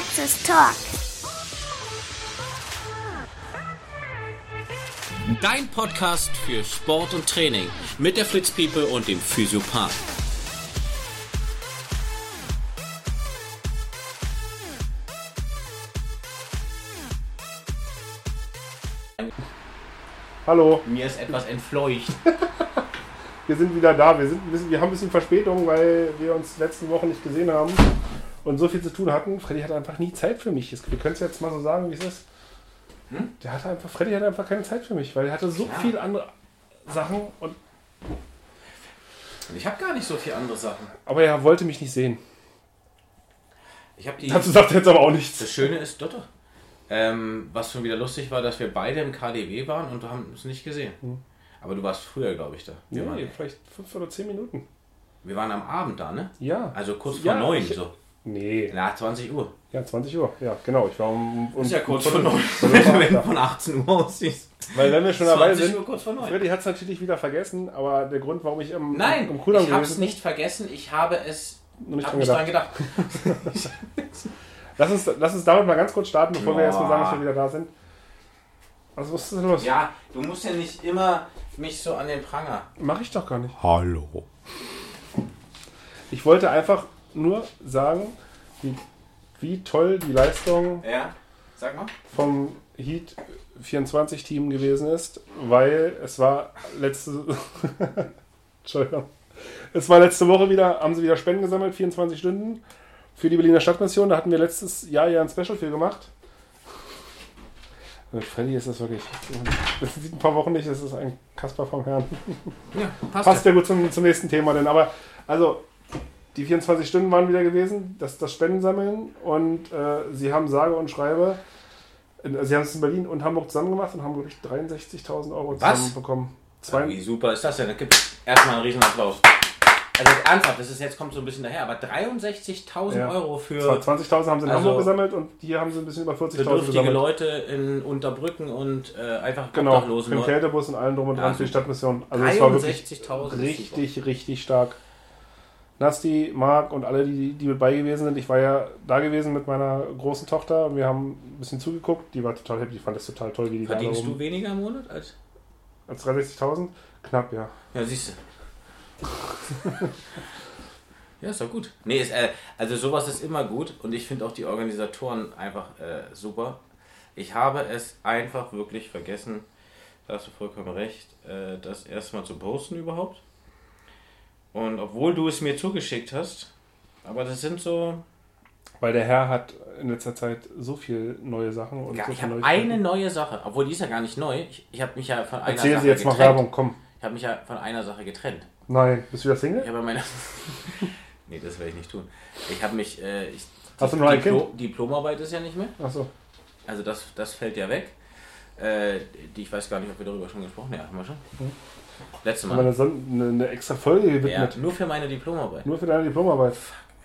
Praxis Talk. Dein Podcast für Sport und Training mit der Fritz People und dem Physiopath. Hallo, Mir ist etwas entfleucht. wir sind wieder da. Wir, sind ein bisschen, wir haben ein bisschen Verspätung, weil wir uns letzten Wochen nicht gesehen haben und so viel zu tun hatten. Freddy hat einfach nie Zeit für mich. Wir können es jetzt mal so sagen, wie es ist. Der hatte einfach, Freddy hatte einfach keine Zeit für mich, weil er hatte so Ja. viel andere Sachen und ich habe gar nicht so viele andere Sachen. aber er wollte mich nicht sehen. Ich habe die. Dazu sagt er jetzt aber auch nichts. Das Schöne ist, Dotter. Ähm, was schon wieder lustig war, dass wir beide im KDW waren und haben uns nicht gesehen. Aber du warst früher, glaube ich, da. Wir, Nee, waren, vielleicht fünf oder zehn Minuten. wir waren am Abend da, ne? Ja. Also kurz vor Ja, neun, so. Nee. Na, 20 Uhr. Ja, 20 Uhr. Ja, genau. Ich war um. um Ist ja kurz um vor neun. Wenn du von 18 Uhr aussiehst. Weil wenn wir schon dabei 20 sind. Uhr kurz vor neun. Freddy hat es natürlich wieder vergessen, aber der Grund, warum ich am, Nein, am Kudamm ich habe es nicht vergessen. Ich habe es noch nicht hab dran nicht gedacht. dran gedacht. Lass uns, lass uns damit mal ganz kurz starten, bevor wir Ja. erstmal sagen, dass wir wieder da sind. Also, was ist denn los? Ja, du musst ja nicht immer mich so an den Pranger. Mach ich doch gar nicht. Hallo. Ich wollte einfach nur sagen, wie, wie toll die Leistung Ja, vom Heat 24 Team gewesen ist, weil es war letzte Entschuldigung. Es war letzte Woche wieder, haben sie wieder Spenden gesammelt, 24 Stunden für die Berliner Stadtmission. Da hatten wir letztes Jahr ja ein Special für gemacht. Mit Freddy ist das wirklich. Das sieht ein paar Wochen nicht, das ist ein Kasper vom Herrn. Ja, passt. Passt ja gut zum, zum nächsten Thema, denn aber also die 24 Stunden waren wieder gewesen, das, das Spendensammeln und äh, sie haben sage und schreibe, äh, sie haben es in Berlin und Hamburg zusammen gemacht und haben wirklich 63.000 Euro zusammenbekommen. Zwei, Wie super ist das denn? Da gibt erstmal einen riesen Applaus. Also ernsthaft, das ist jetzt kommt so ein bisschen daher, aber 63.000 Ja. Euro für 20.000 haben sie in Also- Hamburg gesammelt und hier haben sie ein bisschen über 40.000 bedürftige gesammelt. Leute in Unterbrücken und äh, einfach Genau, Obdachlosen. im Kältebus und allem drum und dran für die. Stadtmission. Also es war wirklich 63.000. richtig, richtig stark. Nasti, Marc und alle, die, die mit bei gewesen sind. Ich war ja da gewesen mit meiner großen Tochter. Wir haben ein bisschen zugeguckt. Die war total happy. Die fand es total toll, wie die Verdienst da du weniger im Monat als? Als 63.000? Knapp, ja. Ja, siehst du. ja, ist doch gut. Nee, ist, äh, also sowas ist immer gut und ich finde auch die Organisatoren einfach äh, super. Ich habe es einfach wirklich vergessen, da hast du vollkommen recht, äh, das erstmal zu posten überhaupt. Und obwohl du es mir zugeschickt hast, aber das sind so. Weil der Herr hat in letzter Zeit so viel neue Sachen und Ja, so ich habe eine neue Sache, obwohl die ist ja gar nicht neu. Ich, ich habe mich ja von einer Erzählen Sache Sie jetzt getrennt. Werbung, komm. Ich habe mich ja von einer Sache getrennt. Nein, bist du wieder Single? Ich habe meine. nee, das werde ich nicht tun. Ich habe mich. Äh, ich, Hast du noch ein Diplo Diplomarbeit ist ja nicht mehr. Achso. Also das, das fällt ja weg. Äh, die, ich weiß gar nicht, ob wir darüber schon gesprochen haben. Ja, haben wir schon. Letztes Haben wir eine, Mal. Son- eine, eine extra Folge Ja, gewidmet. nur für meine Diplomarbeit. Nur für deine Diplomarbeit.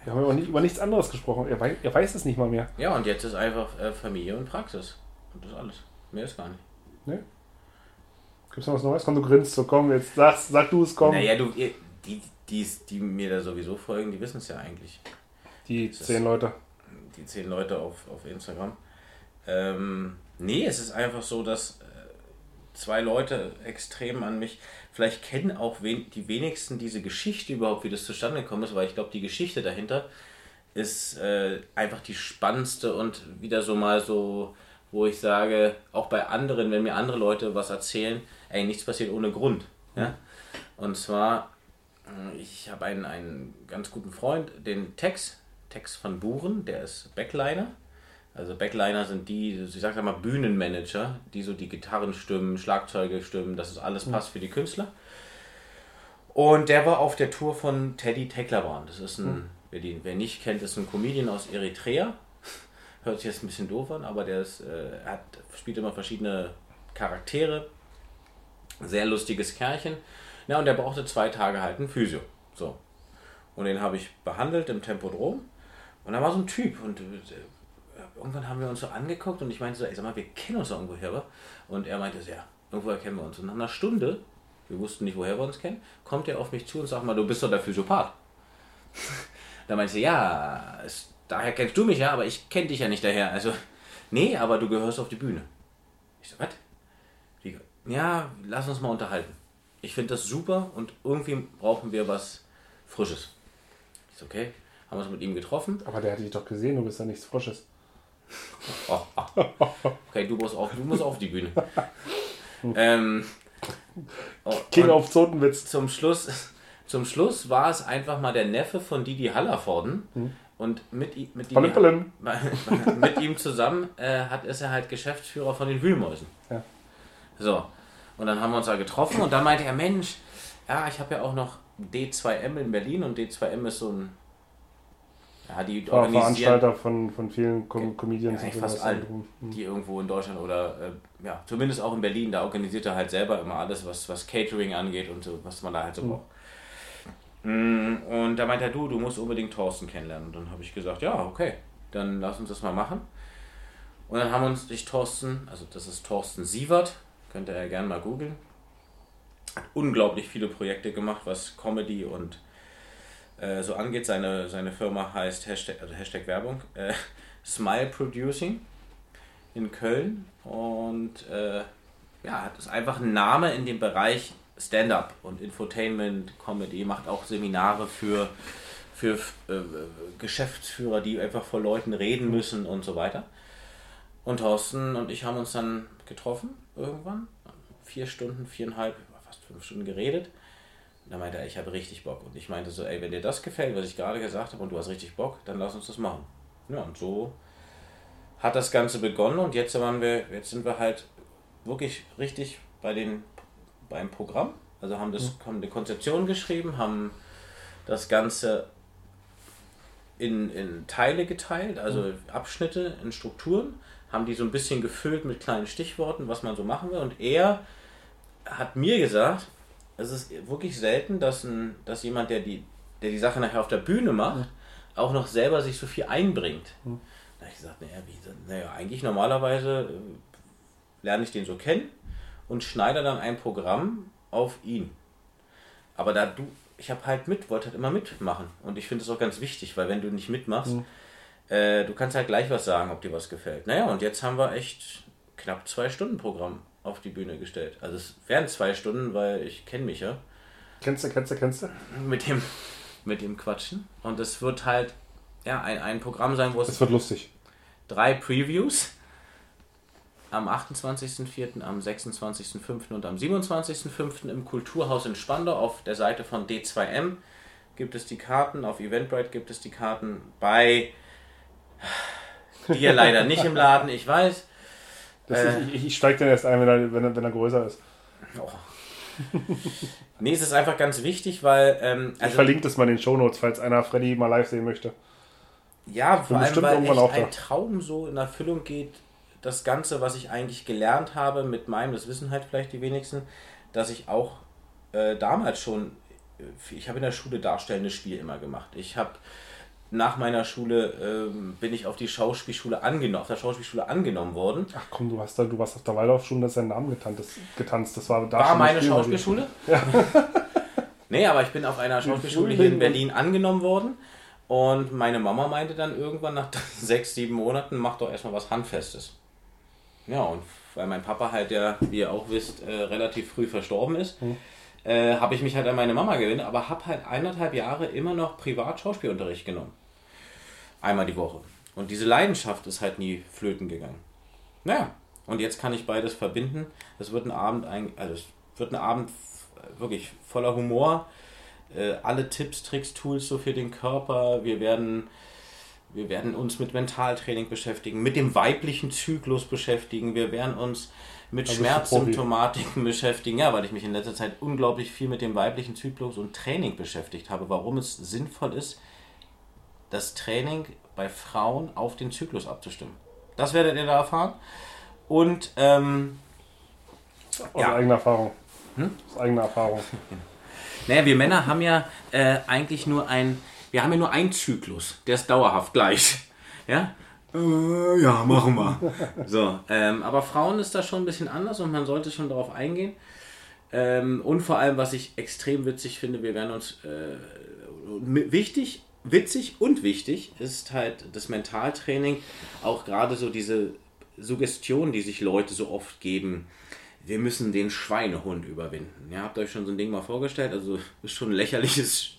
Wir haben ja auch nicht, über nichts anderes gesprochen. Er weiß, er weiß es nicht mal mehr. Ja, und jetzt ist einfach äh, Familie und Praxis. Und das alles. Mehr ist gar nicht. Gibt es noch was Neues? Komm, du grinst so, komm, jetzt sag, sag du es, komm. Naja, du, ihr, die, die, die mir da sowieso folgen, die wissen es ja eigentlich. Die ist- zehn Leute. die zehn Leute auf, auf Instagram. Ähm, nee, es ist einfach so, dass zwei Leute extrem an mich, vielleicht kennen auch wen, die wenigsten diese Geschichte überhaupt, wie das zustande gekommen ist, weil ich glaube, die Geschichte dahinter ist äh, einfach die spannendste und wieder so mal so, wo ich sage, auch bei anderen, wenn mir andere Leute was erzählen, ey, nichts passiert ohne Grund. Ja? Und zwar, äh, ich habe einen, einen ganz guten Freund, den Tex, Tex von Buren, der ist Backliner. Also Backliner sind die, ich sag mal Bühnenmanager, die so die Gitarren stimmen, Schlagzeuge stimmen, dass es alles passt für die Künstler. Und der war auf der Tour von Teddy Tecklebrand. Das ist ein, wer den wer nicht kennt, ist ein Comedian aus Eritrea. Hört sich jetzt ein bisschen doof an, aber der ist, äh, hat, spielt immer verschiedene Charaktere. Sehr lustiges Kerlchen. Ja, und der brauchte zwei Tage halt ein Physio. So. Und den habe ich behandelt im Tempodrom. Und da war so ein Typ und äh, irgendwann haben wir uns so angeguckt und ich meinte so, ey, sag mal, wir kennen uns doch irgendwoher, wa? Und er meinte so, ja, irgendwoher kennen wir uns. Und nach einer Stunde, wir wussten nicht, woher wir uns kennen, kommt er auf mich zu und sagt mal, du bist doch der Physiopath. da meinte ich, ja, es daher kennst du mich ja, aber ich kenne dich ja nicht daher. Also, nee, aber du gehörst auf die Bühne. Ich so, was? Ja, lass uns mal unterhalten. Ich finde das super und irgendwie brauchen wir was Frisches. Ich so, okay, haben wir uns mit ihm getroffen. Aber der hat dich doch gesehen, du bist ja nichts Frisches. Okay, du musst auf, du musst auf die Bühne. ähm, oh, King auf Zotenwitz. Zum Schluss, zum Schluss war es einfach mal der Neffe von Didi Hallervorden. Hm. Und mit, mit, ihm, palim. mit ihm zusammen äh, hat, ist er halt Geschäftsführer von den Wühlmäusen. Ja. So. Und dann haben wir uns da getroffen und dann meinte er, Mensch, ja, ich habe ja auch noch D2M in Berlin und D2M ist so ein. Ja, die War organisieren Veranstalter von, von vielen Com Comedians eigentlich und fast allen, die irgendwo in Deutschland oder äh, ja, zumindest auch in Berlin, da organisiert er halt selber immer alles, was, was Catering angeht und so, was man da halt so Mhm. braucht. Mm, Und da meinte er, du, du musst unbedingt Thorsten kennenlernen. Und dann habe ich gesagt, ja, okay, dann lass uns das mal machen. Und dann haben uns sich Thorsten, also das ist Thorsten Sievert, könnt ihr ja gerne mal googeln. Hat unglaublich viele Projekte gemacht, was Comedy und äh, so angeht. Seine, seine Firma heißt Hashtag, also Hashtag Werbung, äh, Smile Producing in Köln und äh, ja, hat ist einfach ein Name in dem Bereich Stand-up und Infotainment, Comedy, macht auch Seminare für, für äh, Geschäftsführer, die einfach vor Leuten reden müssen und so weiter. Und Thorsten und ich haben uns dann getroffen irgendwann, vier Stunden, viereinhalb, fast fünf Stunden geredet. Und da meinte er, ich habe richtig Bock. Und ich meinte so, ey, wenn dir das gefällt, was ich gerade gesagt habe, und du hast richtig Bock, dann lass uns das machen. Ja, und so hat das Ganze begonnen und jetzt waren wir, jetzt sind wir halt wirklich richtig bei den beim Programm. Also haben das haben eine Konzeption geschrieben, haben das Ganze in, in Teile geteilt, also Abschnitte in Strukturen, haben die so ein bisschen gefüllt mit kleinen Stichworten, was man so machen will. Und er hat mir gesagt, es ist wirklich selten, dass, ein, dass jemand, der die, der die Sache nachher auf der Bühne macht, auch noch selber sich so viel einbringt. Da habe ich gesagt, naja, wie, naja, eigentlich normalerweise äh, lerne ich den so kennen und schneide dann ein Programm auf ihn. Aber da du, ich habe halt mit, wollte halt immer mitmachen. Und ich finde es auch ganz wichtig, weil wenn du nicht mitmachst, äh, du kannst halt gleich was sagen, ob dir was gefällt. Naja, und jetzt haben wir echt knapp zwei Stunden Programm auf die Bühne gestellt. Also es wären zwei Stunden, weil ich kenne mich ja Kennst du, kennst du, kennst du? mit dem, mit dem Quatschen. Und es wird halt ja, ein, ein Programm sein, wo es Es wird lustig. drei Previews am 28.04., am 26.05. und am 27.05. im Kulturhaus in Spandau auf der Seite von D2M gibt es die Karten, auf Eventbrite gibt es die Karten, bei dir leider nicht im Laden, ich weiß. Äh. ist, ich ich steige dann erst ein, wenn er, wenn, er, wenn er größer ist. Oh. nee, es ist einfach ganz wichtig, weil ähm, Ich also, verlinke das mal in den Shownotes, falls einer Freddy mal live sehen möchte. Ja, vor allem, weil echt auch da. ein Traum so in Erfüllung geht. Das Ganze, was ich eigentlich gelernt habe mit meinem, das wissen halt vielleicht die wenigsten, dass ich auch äh, damals schon, äh, ich habe in der Schule darstellendes Spiel immer gemacht. Ich habe nach meiner Schule ähm, bin ich auf die Schauspielschule angenommen, auf der Schauspielschule angenommen worden. Ach komm, du, hast da, du warst auf der Waldorfschule, das ist dein Name getanzt. Das, getanzt. das war da War schon meine. Schauspielschule? nee, aber ich bin auf einer Schauspielschule hier in Berlin angenommen worden. Und meine Mama meinte dann irgendwann nach sechs, sieben Monaten, mach doch erstmal was Handfestes. Ja, und weil mein Papa halt ja, wie ihr auch wisst, äh, relativ früh verstorben ist, äh, habe ich mich halt an meine Mama gewöhnt, aber habe halt eineinhalb Jahre immer noch privat Schauspielunterricht genommen. Einmal die Woche. Und diese Leidenschaft ist halt nie flöten gegangen. Naja, und jetzt kann ich beides verbinden. Es wird ein Abend, ein, also es wird ein Abend wirklich voller Humor. Äh, alle Tipps, Tricks, Tools so für den Körper. Wir werden, wir werden uns mit Mentaltraining beschäftigen, mit dem weiblichen Zyklus beschäftigen. Wir werden uns mit du Schmerzsymptomatiken beschäftigen. Ja, weil ich mich in letzter Zeit unglaublich viel mit dem weiblichen Zyklus und Training beschäftigt habe. Warum es sinnvoll ist, das Training bei Frauen auf den Zyklus abzustimmen. Das werdet ihr da erfahren. Und ähm, Aus Ja. eigener Erfahrung. Hm? Aus eigener Erfahrung. naja, wir Männer haben ja äh, eigentlich nur ein, wir haben ja nur einen Zyklus, der ist dauerhaft gleich. Ja? Äh, ja, machen wir. So, ähm, aber Frauen ist das schon ein bisschen anders und man sollte schon darauf eingehen. Ähm, und vor allem, was ich extrem witzig finde, wir werden uns äh, wichtig witzig und wichtig ist halt das Mentaltraining, auch gerade so diese Suggestion, die sich Leute so oft geben. Wir müssen den Schweinehund überwinden. Ihr habt euch schon so ein Ding mal vorgestellt, also ist schon ein lächerliches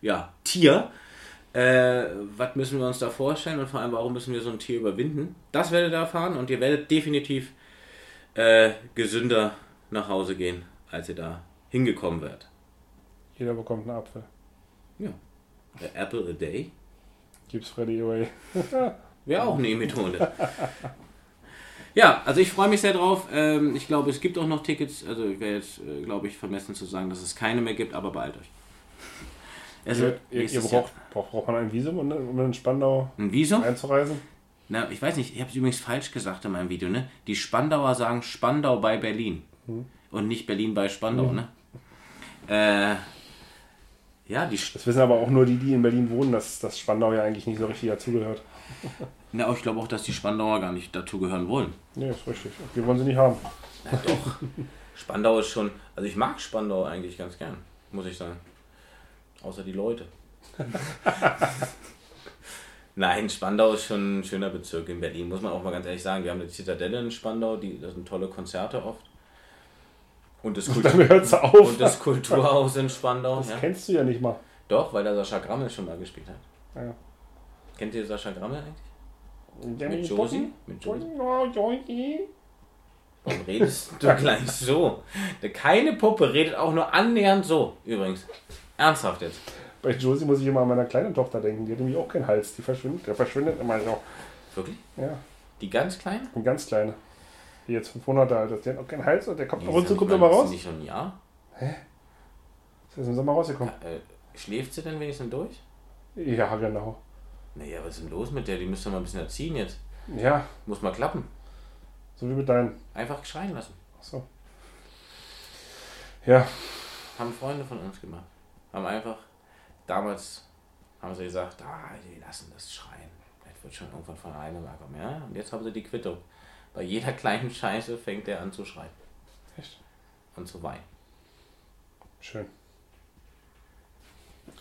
ja, Tier. Äh, was müssen wir uns da vorstellen und vor allem, warum müssen wir so ein Tier überwinden? Das werdet ihr erfahren und ihr werdet definitiv äh, gesünder nach Hause gehen, als ihr da hingekommen werdet. Jeder bekommt einen Apfel. Ja. A apple a day Gibt's Freddy away. wäre auch eine Methode. Ja, also ich freue mich sehr drauf. Ähm, ich glaube, es gibt auch noch Tickets. Also ich wäre jetzt, äh, glaube ich, vermessen zu sagen, dass es keine mehr gibt, aber beeilt euch. Also, ihr, ihr, ihr braucht, braucht, braucht man ein Visum, um, in Spandau ein Visum? einzureisen? Na, ich weiß nicht, ich habe es übrigens falsch gesagt in meinem Video, ne? Die Spandauer sagen Spandau bei Berlin. Und nicht Berlin bei Spandau, ne? Äh, ja, die. Das wissen aber auch nur die, die in Berlin wohnen, dass, dass Spandau ja eigentlich nicht so richtig dazugehört. Na, aber ich glaube auch, dass die Spandauer gar nicht dazugehören wollen. Nee, ist richtig. Wir wollen sie nicht haben. Na doch. Spandau ist schon. Also ich mag Spandau eigentlich ganz gern, muss ich sagen. Außer die Leute. Nein, Spandau ist schon ein schöner Bezirk in Berlin, muss man auch mal ganz ehrlich sagen. Wir haben eine Zitadelle in Spandau, die, das sind tolle Konzerte oft. Und das, Kultur Dann hört sie auf. und das Kulturhaus in Spandau. das Ja. kennst du ja nicht mal. Doch, weil da Sascha Grammel schon mal gespielt hat. Ja. Kennt ihr Sascha Grammel eigentlich? Mit Mit Josie? Mit Josie? Warum redest du gleich so? Keine Puppe redet auch nur annähernd so, übrigens. Ernsthaft jetzt. Bei Josie muss ich immer an meine kleine Tochter denken. Die hat nämlich auch keinen Hals. Die verschwindet, der verschwindet immer so. Wirklich? Ja, Die ganz kleine? eine ganz kleine. Die jetzt 500 alt ist. Die hat auch keinen Hals und der kommt ist zu ja kommt immer raus. Ist nicht schon ein Jahr? Ist jetzt im Sommer rausgekommen. Äh, schläft sie denn wenigstens durch? Ja, genau. Naja, was ist denn los mit der? Die müsste mal ein bisschen erziehen jetzt. Ja, Muss mal klappen. so wie mit deinen. Einfach schreien lassen. Achso. Ja, Haben Freunde von uns gemacht. Haben einfach, damals haben sie gesagt, ah, die lassen das schreien. Das wird schon irgendwann von einem mal kommen. Ja? Und jetzt haben sie die Quittung. Bei jeder kleinen Scheiße fängt er an zu schreien echt. und zu weinen. Schön.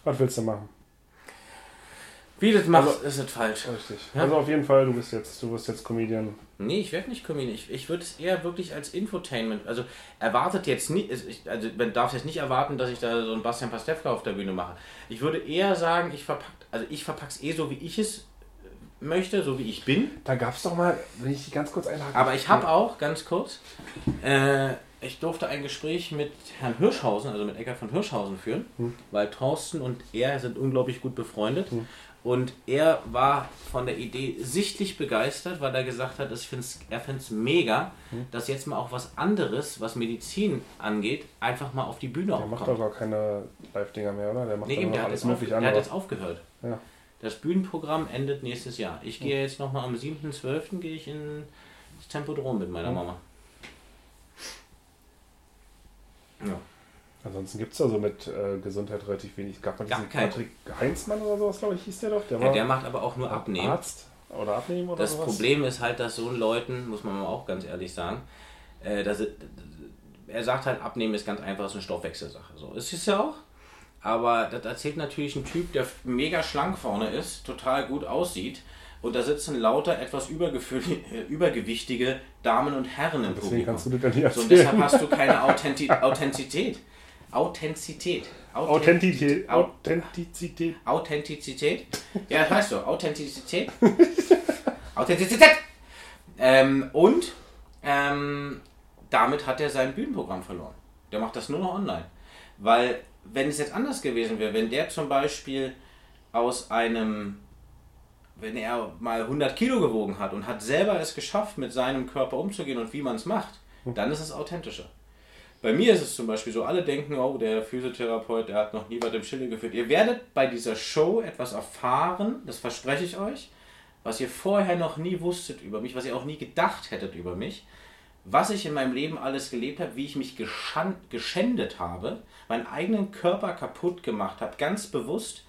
Was willst du machen? Wie das macht, Also- ist es falsch. Richtig. Ja. Also auf jeden Fall, du bist jetzt, du bist jetzt Comedian. Nee, ich werde nicht Comedian. Ich, ich würde es eher wirklich als Infotainment. Also erwartet jetzt nicht, ich- also man darf jetzt nicht erwarten, dass ich da so einen Bastian Pastewka auf der Bühne mache. Ich würde eher sagen, ich verpack, also ich verpack's eh so, wie ich es möchte, so wie ich bin. Da gab es doch mal, wenn ich die ganz kurz einhaken Aber ich habe auch, ganz kurz, äh, ich durfte ein Gespräch mit Herrn Hirschhausen, also mit Eckart von Hirschhausen führen, weil Thorsten und er sind unglaublich gut befreundet. Und er war von der Idee sichtlich begeistert, weil er gesagt hat, find's, er findet es mega, dass jetzt mal auch was anderes, was Medizin angeht, einfach mal auf die Bühne Der macht aufkommt. doch gar keine Live-Dinger mehr, oder? Der macht Nee, eben, der hat, jetzt auf, der hat jetzt aufgehört. Ja. Das Bühnenprogramm endet nächstes Jahr. Ich gehe jetzt nochmal am 7.12. gehe ich in das Tempodrom mit meiner. Mama. Ja. Ansonsten gibt es da so mit äh, Gesundheit relativ wenig. Gab man Gar diesen kein- Patrick Heinzmann oder sowas, glaube ich, hieß der doch? Der ja, der macht aber auch nur abnehmen. Arzt oder abnehmen oder Das sowas? Problem ist halt, dass so Leuten, muss man mal auch ganz ehrlich sagen, äh, dass, er sagt halt, abnehmen ist ganz einfach, ist eine Stoffwechselsache. So ist es ja auch. Aber das erzählt natürlich ein Typ, der mega schlank vorne ist, total gut aussieht. Und da sitzen lauter etwas äh, übergewichtige Damen und Herren im Deswegen Publikum. kannst du das nicht So, und deshalb hast du keine Authenti Authentizität. Authentizität. Authentität. Au- Authentizität. Authentizität. Ja, das weißt du. Authentizität. Authentizität. Ähm, und ähm, damit hat er sein Bühnenprogramm verloren. Der macht das nur noch online. Weil, wenn es jetzt anders gewesen wäre, wenn der zum Beispiel aus einem, wenn er mal 100 Kilo gewogen hat und hat selber es geschafft, mit seinem Körper umzugehen und wie man es macht, dann ist es authentischer. Bei mir ist es zum Beispiel so, alle denken, oh, der Physiotherapeut, der hat noch nie was im Schilde geführt. Ihr werdet bei dieser Show etwas erfahren, das verspreche ich euch, was ihr vorher noch nie wusstet über mich, was ihr auch nie gedacht hättet über mich, was ich in meinem Leben alles gelebt habe, wie ich mich geschändet habe, meinen eigenen Körper kaputt gemacht habe, ganz bewusst.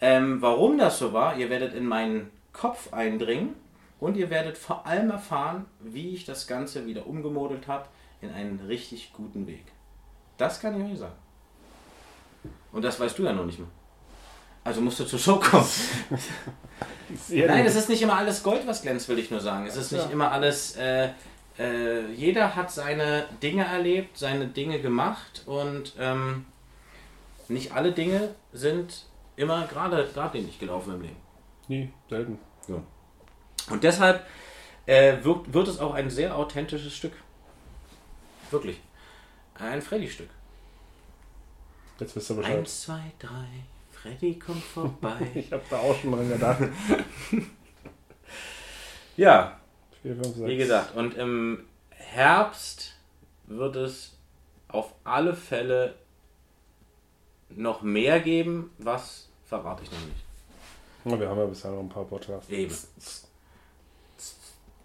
Ähm, warum das so war, ihr werdet in meinen Kopf eindringen und ihr werdet vor allem erfahren, wie ich das Ganze wieder umgemodelt habe in einen richtig guten Weg. Das kann ich euch sagen. Und das weißt du ja noch nicht mehr. Also musst du zur Show kommen. Nein, es ist nicht immer alles Gold, was glänzt, will ich nur sagen. Es ist nicht immer alles. Äh, äh, jeder hat seine Dinge erlebt, seine Dinge gemacht und ähm, nicht alle Dinge sind immer gerade geradlinig gelaufen im Leben. Nie, selten. Und deshalb äh, wird, wird es auch ein sehr authentisches Stück. Wirklich. Ein Freddy-Stück. Jetzt wisst ihr Bescheid. Eins, zwei, drei. Freddy kommt vorbei. Ich habe da auch schon dran gedacht. ja, Vier, fünf, Wie sechs. gesagt, und im Herbst wird es auf alle Fälle noch mehr geben, was verrate ich noch nicht. Na, wir haben ja bisher noch ein paar Podcasts. Eben.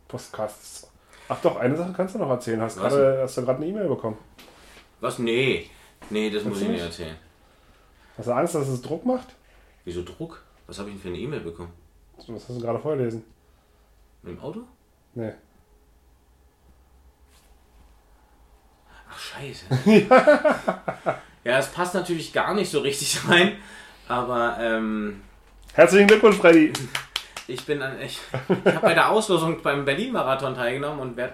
Podcasts. Ach doch, eine Sache kannst du noch erzählen. Hast, Was gerade, hast du gerade eine E-Mail bekommen? Was? Nee. Nee, das muss Kannst ich du nicht nicht? erzählen. Hast du Angst, dass es Druck macht? Wieso Druck? Was habe ich denn für eine E-Mail bekommen? Was hast du gerade vorgelesen? Mit dem Auto? Nee. Ach, scheiße. ja, es passt natürlich gar nicht so richtig rein, aber ähm, Herzlichen Glückwunsch, Freddy. ich bin an, ich, ich habe bei der Auslosung beim Berlin-Marathon teilgenommen und werde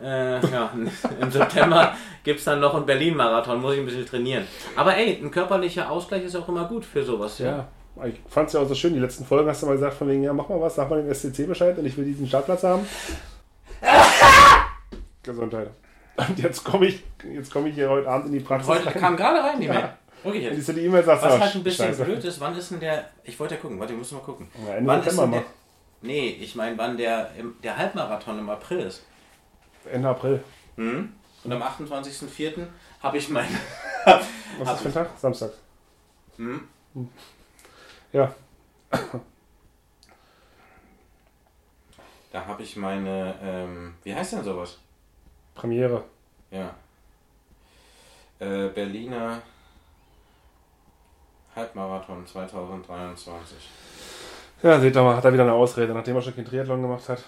äh, ja, im September gibt es dann noch einen Berlin-Marathon, muss ich ein bisschen trainieren. Aber ey, ein körperlicher Ausgleich ist auch immer gut für sowas. Ja, ich fand es ja auch so schön. Die letzten Folgen hast du mal gesagt, von wegen, ja, mach mal was, sag mal dem SCC Bescheid und ich will diesen Startplatz haben. Gesundheit. Und jetzt komme ich, jetzt komme ich hier heute Abend in die Praxis. Heute rein. kam gerade rein die Ja. Mail. Und jetzt. E-Mail sagst Was halt ein bisschen Scheiße. blöd ist, wann ist denn der. Ich wollte ja gucken, warte, wir müssen mal gucken. Ja, Ende wann ist September denn der. Nee, ich meine, wann der, der Halbmarathon im April ist. Ende April. Mhm. Und am 28.04. habe ich mein. Was ist für ein Tag? Samstag. Mhm. Ja. Da habe ich meine. Ähm, wie heißt denn sowas? Premiere. Ja. Äh, Berliner Halbmarathon 2023. Ja, seht doch mal, hat er wieder eine Ausrede, nachdem er schon kein Triathlon gemacht hat.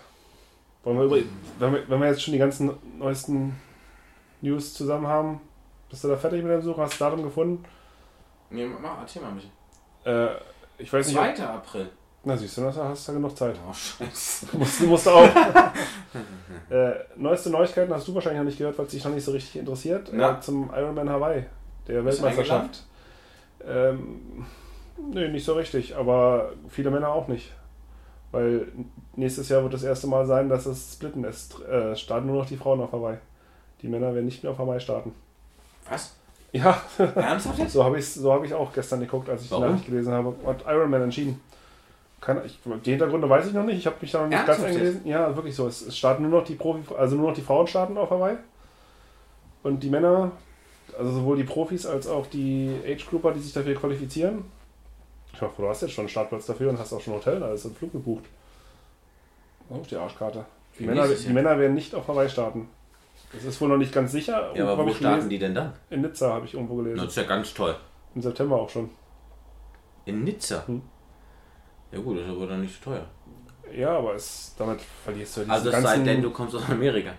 Wollen wir, über, wenn, wir, wenn wir jetzt schon die ganzen neuesten News zusammen haben, bist du da fertig mit der Suche? Hast du das Datum gefunden? Nee, mach, erzähl mal ein bisschen. Äh, ich weiß nicht, ob, 2. April. na siehst du, hast du ja genug Zeit. Oh, scheiße. Musst, musst du auch. äh, neueste Neuigkeiten hast du wahrscheinlich noch nicht gehört, weil es dich noch nicht so richtig interessiert. Na. Äh, zum Ironman Hawaii, der Bist du Weltmeisterschaft. Ähm, nee, nicht so richtig, aber viele Männer auch nicht. Weil nächstes Jahr wird das erste Mal sein, dass es splitten ist. Äh, starten nur noch die Frauen auf Hawaii. Die Männer werden nicht mehr auf Hawaii starten. Was? Ja, Ernsthaft jetzt? so habe ich so hab ich auch gestern geguckt, als ich Warum? die Nachricht gelesen habe. Hat Ironman entschieden. Keine, ich, die Hintergründe weiß ich noch nicht. Ich habe mich da noch nicht ganz Ernsthaft eingelesen. Ja, wirklich so. Es, es starten nur noch die Profi, also nur noch die Frauen starten auf Hawaii. Und die Männer, also sowohl die Profis als auch die Age-Grouper, die sich dafür qualifizieren. Ich hoffe, du hast jetzt schon einen Startplatz dafür und hast auch schon ein Hotel, alles im Flug gebucht. Auf die Arschkarte. Die Männer, die. Männer werden nicht auf Hawaii starten. Das ist wohl noch nicht ganz sicher. Ja, aber wo starten gelesen. die denn dann? In Nizza habe ich irgendwo gelesen. Das ist ja ganz toll. Im September auch schon. In Nizza? Hm. Ja gut, das ist aber dann nicht so teuer. Ja, aber es, damit verlierst du ja diesen Also es ganzen... sei denn, du kommst aus Amerika.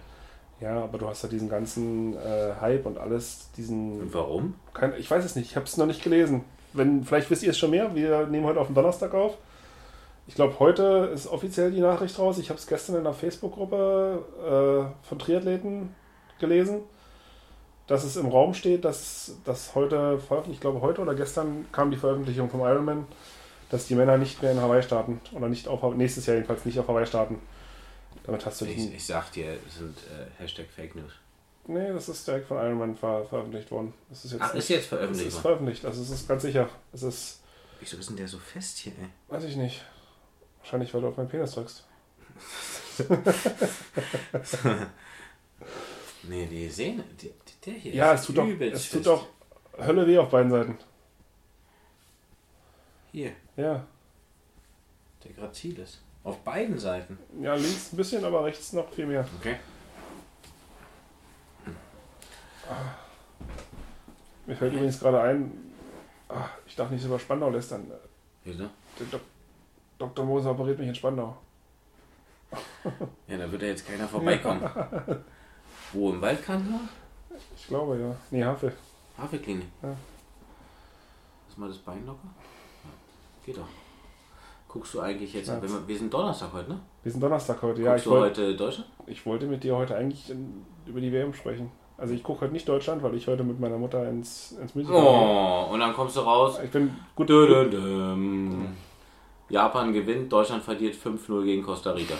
ja, aber du hast ja diesen ganzen äh, Hype und alles, diesen... Und warum? Kein, ich weiß es nicht, ich habe es noch nicht gelesen. Wenn, vielleicht wisst ihr es schon mehr. Wir nehmen heute auf den Donnerstag auf. Ich glaube, heute ist offiziell die Nachricht raus. Ich habe es gestern in der Facebook-Gruppe äh, von Triathleten gelesen, dass es im Raum steht, dass das heute veröffentlicht, ich glaube heute oder gestern kam die Veröffentlichung vom Ironman, dass die Männer nicht mehr in Hawaii starten oder nicht auf Hawaii- nächstes Jahr jedenfalls nicht auf Hawaii starten. Damit hast du Ich, ich sag dir, es sind äh, Hashtag Fake News. Nee, das ist direkt von Ironman ver veröffentlicht worden. Das ist jetzt Ach, nicht- ist jetzt Es veröffentlicht ist worden. veröffentlicht, also es ist ganz sicher. Es ist, Wieso ist denn der so fest hier, ey? weiß ich nicht. Wahrscheinlich, weil du auf meinen Penis drückst. Nee, die Sehne, die, die, der hier Ja, ist es tut doch, es tut doch Hölle weh auf beiden Seiten. Hier, Ja. der Grazilis. Auf beiden Seiten. Ja, links ein bisschen, aber rechts noch viel mehr. Okay. Mir fällt übrigens gerade ein, ach, ich darf nicht über Spandau lästern. Wieso? Der Dok Dr. Moser operiert mich in Spandau. Ja, da wird ja jetzt keiner vorbeikommen. Wo, im Waldkanal? Ich glaube, ja. Nee, Havel. Havelklinik. Ja. Lass mal das Bein locker. Geht doch. Guckst du eigentlich jetzt, wenn wir, wir sind Donnerstag heute, ne? Wir sind Donnerstag heute. Ja, Guckst du wollt, heute Deutschland? ich wollte mit dir heute eigentlich in, über die WM sprechen. Also ich gucke heute nicht Deutschland, weil ich heute mit meiner Mutter ins, ins Musical gehe. Oh, und dann kommst du raus. Ich bin gut. Dö, dö, dö. Japan gewinnt, Deutschland verliert 5-0 gegen Costa Rica.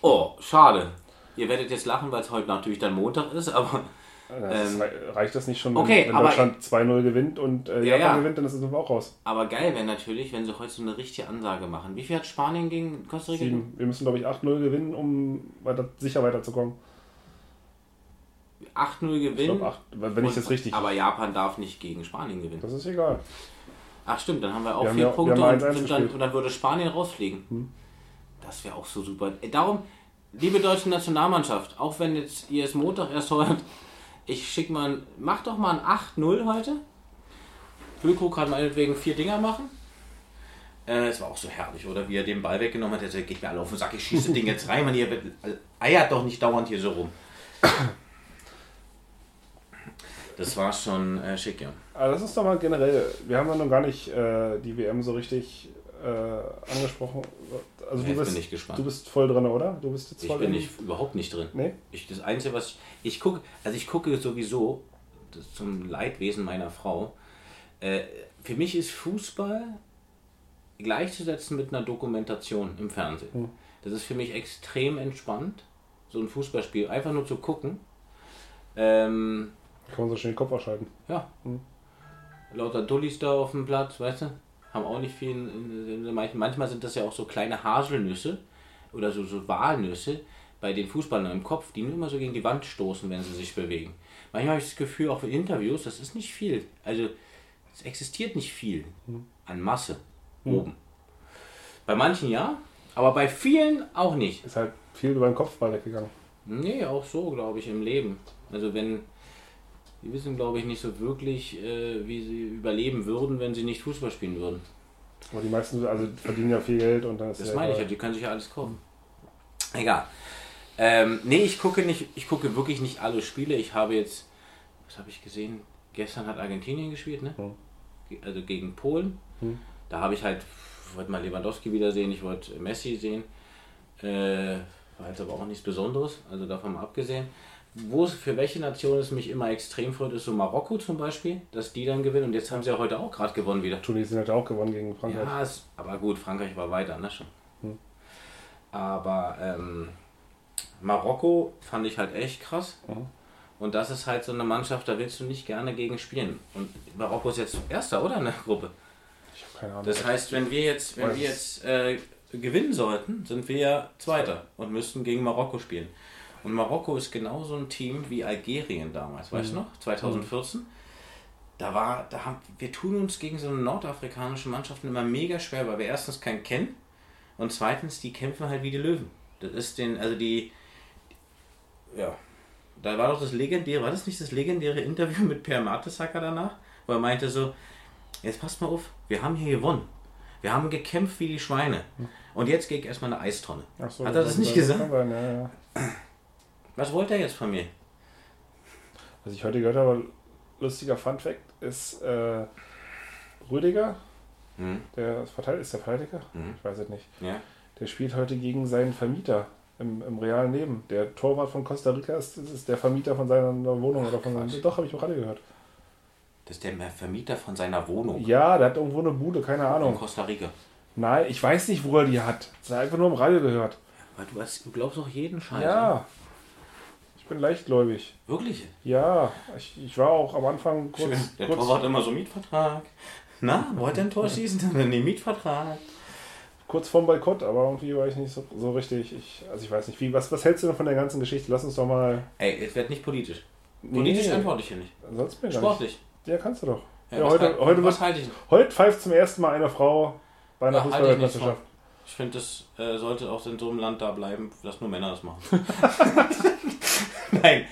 Oh, schade. Ihr werdet jetzt lachen, weil es heute natürlich dann Montag ist, aber Das Ähm, rei- reicht das nicht schon, okay, wenn, wenn aber- Deutschland 2-0 gewinnt und äh, Ja, Japan ja. gewinnt, dann ist es auch raus. Aber geil wäre natürlich, wenn sie heute so eine richtige Ansage machen. Wie viel hat Spanien gegen Costa Rica? Sieben. Wir müssen, glaube ich, 8-0 gewinnen, um weiter, sicher weiterzukommen. 8-0 Ich gewinnen. glaube, acht- wenn ich Und- das richtig. Aber Japan darf nicht gegen Spanien gewinnen. Das ist egal. Ach stimmt, dann haben wir auch Wir vier ja- Punkte und, 1-1 und, dann, und dann würde Spanien rausfliegen. Das wäre auch so super. Äh, Darum, liebe deutsche Nationalmannschaft, auch wenn jetzt ihr es Montag erst hört, ich schicke mal, ein- mach doch mal ein 8-0 heute. Füllkrug kann meinetwegen vier Dinger machen. Äh, es war auch so herrlich, oder? Wie er den Ball weggenommen hat. Er sagt, geht mir alle auf den Sack, ich schieße das Ding jetzt rein. Man, ihr eiert doch nicht dauernd hier so rum. Das war schon äh, schick, ja. Aber das ist doch mal generell. Wir haben ja noch gar nicht äh, die WM so richtig äh, angesprochen. Also Jetzt du bist, bin ich du bist voll drin, oder? Du bist jetzt Ich voll bin drin? nicht, überhaupt nicht drin. Nee? Ich, das Einzige, was ich, ich gucke, also ich gucke sowieso zum Leidwesen meiner Frau. Äh, für mich ist Fußball gleichzusetzen mit einer Dokumentation im Fernsehen. Hm. Das ist für mich extrem entspannt, so ein Fußballspiel einfach nur zu gucken. Ähm, Kann man so schön den Kopf ausschalten. ja. Hm. Lauter Dullis da auf dem Platz, weißt du? Haben auch nicht viel. In, in, manchmal sind das ja auch so kleine Haselnüsse oder so, so Walnüsse bei den Fußballern im Kopf, die nur immer so gegen die Wand stoßen, wenn sie sich bewegen. Manchmal habe ich das Gefühl, auch für Interviews, das ist nicht viel. Also, es existiert nicht viel an Masse oben. Bei manchen ja, aber bei vielen auch nicht. Ist halt viel über den Kopfball weggegangen. Nee, auch so, glaube ich, im Leben. Also wenn, die wissen, glaube ich, nicht so wirklich, äh, wie sie überleben würden, wenn sie nicht Fußball spielen würden. Aber die meisten also verdienen ja viel Geld und dann ist Das ja meine ich ja, die können sich ja alles kaufen. Egal. Ähm, nee, ich gucke nicht, ich gucke wirklich nicht alle Spiele. Ich habe jetzt, was habe ich gesehen? Gestern hat Argentinien gespielt, ne? Hm. Also gegen Polen. Hm. Da habe ich halt, ich wollte mal Lewandowski wiedersehen, ich wollte Messi sehen. Äh, war jetzt aber auch nichts Besonderes, also davon mal abgesehen. Wo für welche Nation es mich immer extrem freut, ist so Marokko zum Beispiel, dass die dann gewinnen. Und jetzt haben sie ja heute auch gerade gewonnen wieder. Tunesien hat ja auch gewonnen gegen Frankreich. Ja, es, aber gut, Frankreich war weiter, ne schon. Hm. Aber ähm, Marokko fand ich halt echt krass. Mhm. Und das ist halt so eine Mannschaft, da willst du nicht gerne gegen spielen. Und Marokko ist jetzt Erster, oder? In der Gruppe. Ich habe keine Ahnung. Das heißt, wenn wir jetzt, wenn wir jetzt äh, gewinnen sollten, sind wir ja Zweiter und müssten gegen Marokko spielen. Und Marokko ist genauso ein Team wie Algerien damals, weißt du noch? 2014. Da war, da haben, wir tun uns gegen so eine nordafrikanische Mannschaften immer mega schwer, weil wir erstens keinen kennen und zweitens, die kämpfen halt wie die Löwen. Das ist den, also die, ja, da war doch das legendäre, war das nicht das legendäre Interview mit Per Mertesacker danach, wo er meinte so, jetzt passt mal auf, wir haben hier gewonnen. Wir haben gekämpft wie die Schweine. Und jetzt geht erstmal eine Eistonne. Ach so, Hat er das nicht kann gesagt? sein, Ja, ja. Was wollte er jetzt von mir? Was ich heute gehört habe, lustiger Fun Fact, ist äh, Rüdiger, Hm? der ist, Verteidiger, ist der Verteidiger? Mhm. Ich weiß es nicht. Ja. Der spielt heute gegen seinen Vermieter im, im realen Leben. Der Torwart von Costa Rica ist, ist der Vermieter von seiner Wohnung oder von seinem. Doch, habe ich Radio gehört. Das ist der Vermieter von seiner Wohnung Ja, der hat irgendwo eine Bude, keine in Ahnung. Costa Rica. Nein, ich weiß nicht, wo er die hat. Das hat einfach nur im Radio gehört. Weil du, hast, du glaubst doch jeden Scheiß. Ja. Ich bin leichtgläubig. Wirklich? Ja, ich, ich war auch am Anfang kurz. Schön. Der kurz Torwart immer so Mietvertrag. Na, wollt ihr ein Tor schießen? Dann den Mietvertrag. kurz vorm Boykott, aber irgendwie war ich nicht so, so richtig. Ich, also ich weiß nicht, wie, was, was hältst du denn von der ganzen Geschichte? Lass uns doch mal. Ey, es wird nicht politisch. Politisch Nee, antworte ich hier nicht. Sonst mir gar nicht. Sportlich. Ja, kannst du doch. Ja, Ja, was, heute, halt- heute, was halte ich? heute pfeift zum ersten Mal eine Frau bei einer halte ich Fußballweltmeisterschaft. Ich finde, das äh, sollte auch in so einem Land da bleiben, dass nur Männer das machen. Nein,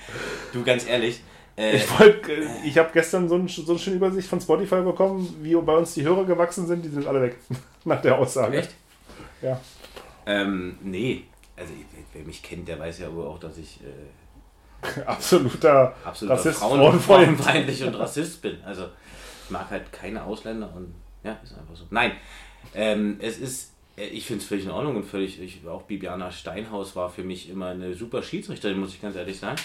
du ganz ehrlich. Äh, Ich, wollt, äh, ich habe gestern so, ein, so eine schöne Übersicht von Spotify bekommen, wie bei uns die Hörer gewachsen sind. Die sind alle weg nach der Aussage. echt? Ja. Ähm, nee. Also, wer mich kennt, der weiß ja wohl auch, dass ich äh, Absoluter absoluter Rassist, Frauen frauenfeindlich und Rassist bin. Also, ich mag halt keine Ausländer und Ja, ist einfach so. Nein, ähm, es ist, ich finde es völlig in Ordnung und völlig, ich, auch Bibiana Steinhaus war für mich immer eine super Schiedsrichterin, muss ich ganz ehrlich sagen.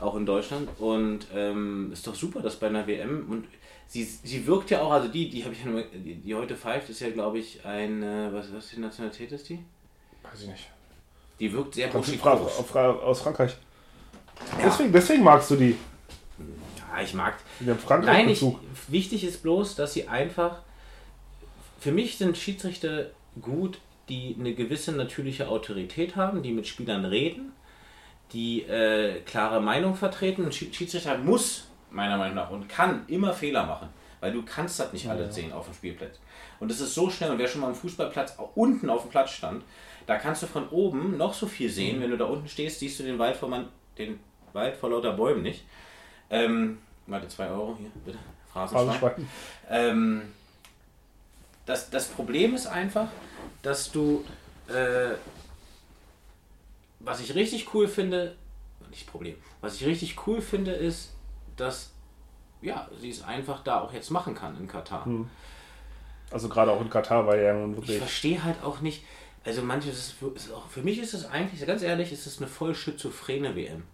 Auch in Deutschland. Und ähm, ist doch super, dass bei einer WM und sie, sie wirkt ja auch, also die, die habe ich ja nur, die, die heute pfeift, ist ja glaube ich ein, äh, was, was die Nationalität ist die? Weiß ich nicht. Die wirkt sehr Kommt Fra Fra aus Frankreich. Ja. Deswegen, deswegen magst du die. Ja, ich mag. Frankreich Nein, ich, wichtig ist bloß, dass sie einfach. Für mich sind Schiedsrichter gut, die eine gewisse natürliche Autorität haben, die mit Spielern reden, die äh, klare Meinung vertreten. Ein Schiedsrichter muss, meiner Meinung nach, und kann immer Fehler machen, weil du kannst das nicht ja, alles ja. sehen auf dem Spielplatz. Und das ist so schnell, und wer schon mal am Fußballplatz unten auf dem Platz stand, da kannst du von oben noch so viel sehen. Mhm. Wenn du da unten stehst, siehst du den Wald vor, man, den Wald vor lauter Bäumen nicht. Ähm, warte, 2 Euro hier, bitte. Phrasenschwein. Ähm, das, das Problem ist einfach, dass du, äh, was ich richtig cool finde, nicht Problem, was ich richtig cool finde, ist, dass ja, sie es einfach da auch jetzt machen kann in Katar. Hm. Also gerade auch in Katar, weil er nun wirklich. Ich verstehe halt auch nicht, also manches ist, ist auch, für mich ist es eigentlich, ganz ehrlich, ist es eine voll schizophrene WM.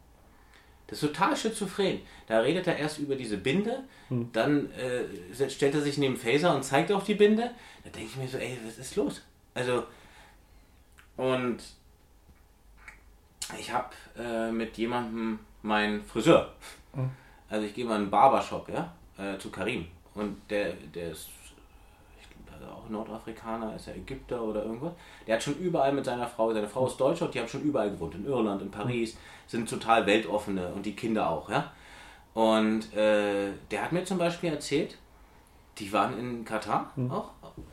Das ist total schizophren. Da redet er erst über diese Binde, hm. dann äh, stellt er sich neben Phaser und zeigt auf die Binde. Da denke ich mir so, ey, was ist los? Also, und ich habe äh, mit jemandem meinen Friseur. Hm. Also ich gehe mal in einen Barbershop, ja, äh, zu Karim. Und der, der ist auch Nordafrikaner, ist er Ägypter oder irgendwas. Der hat schon überall mit seiner Frau, seine Frau ist Deutsche und die haben schon überall gewohnt, in Irland, in Paris, sind total weltoffene und die Kinder auch, ja. Und äh, der hat mir zum Beispiel erzählt, die waren in Katar mhm. auch,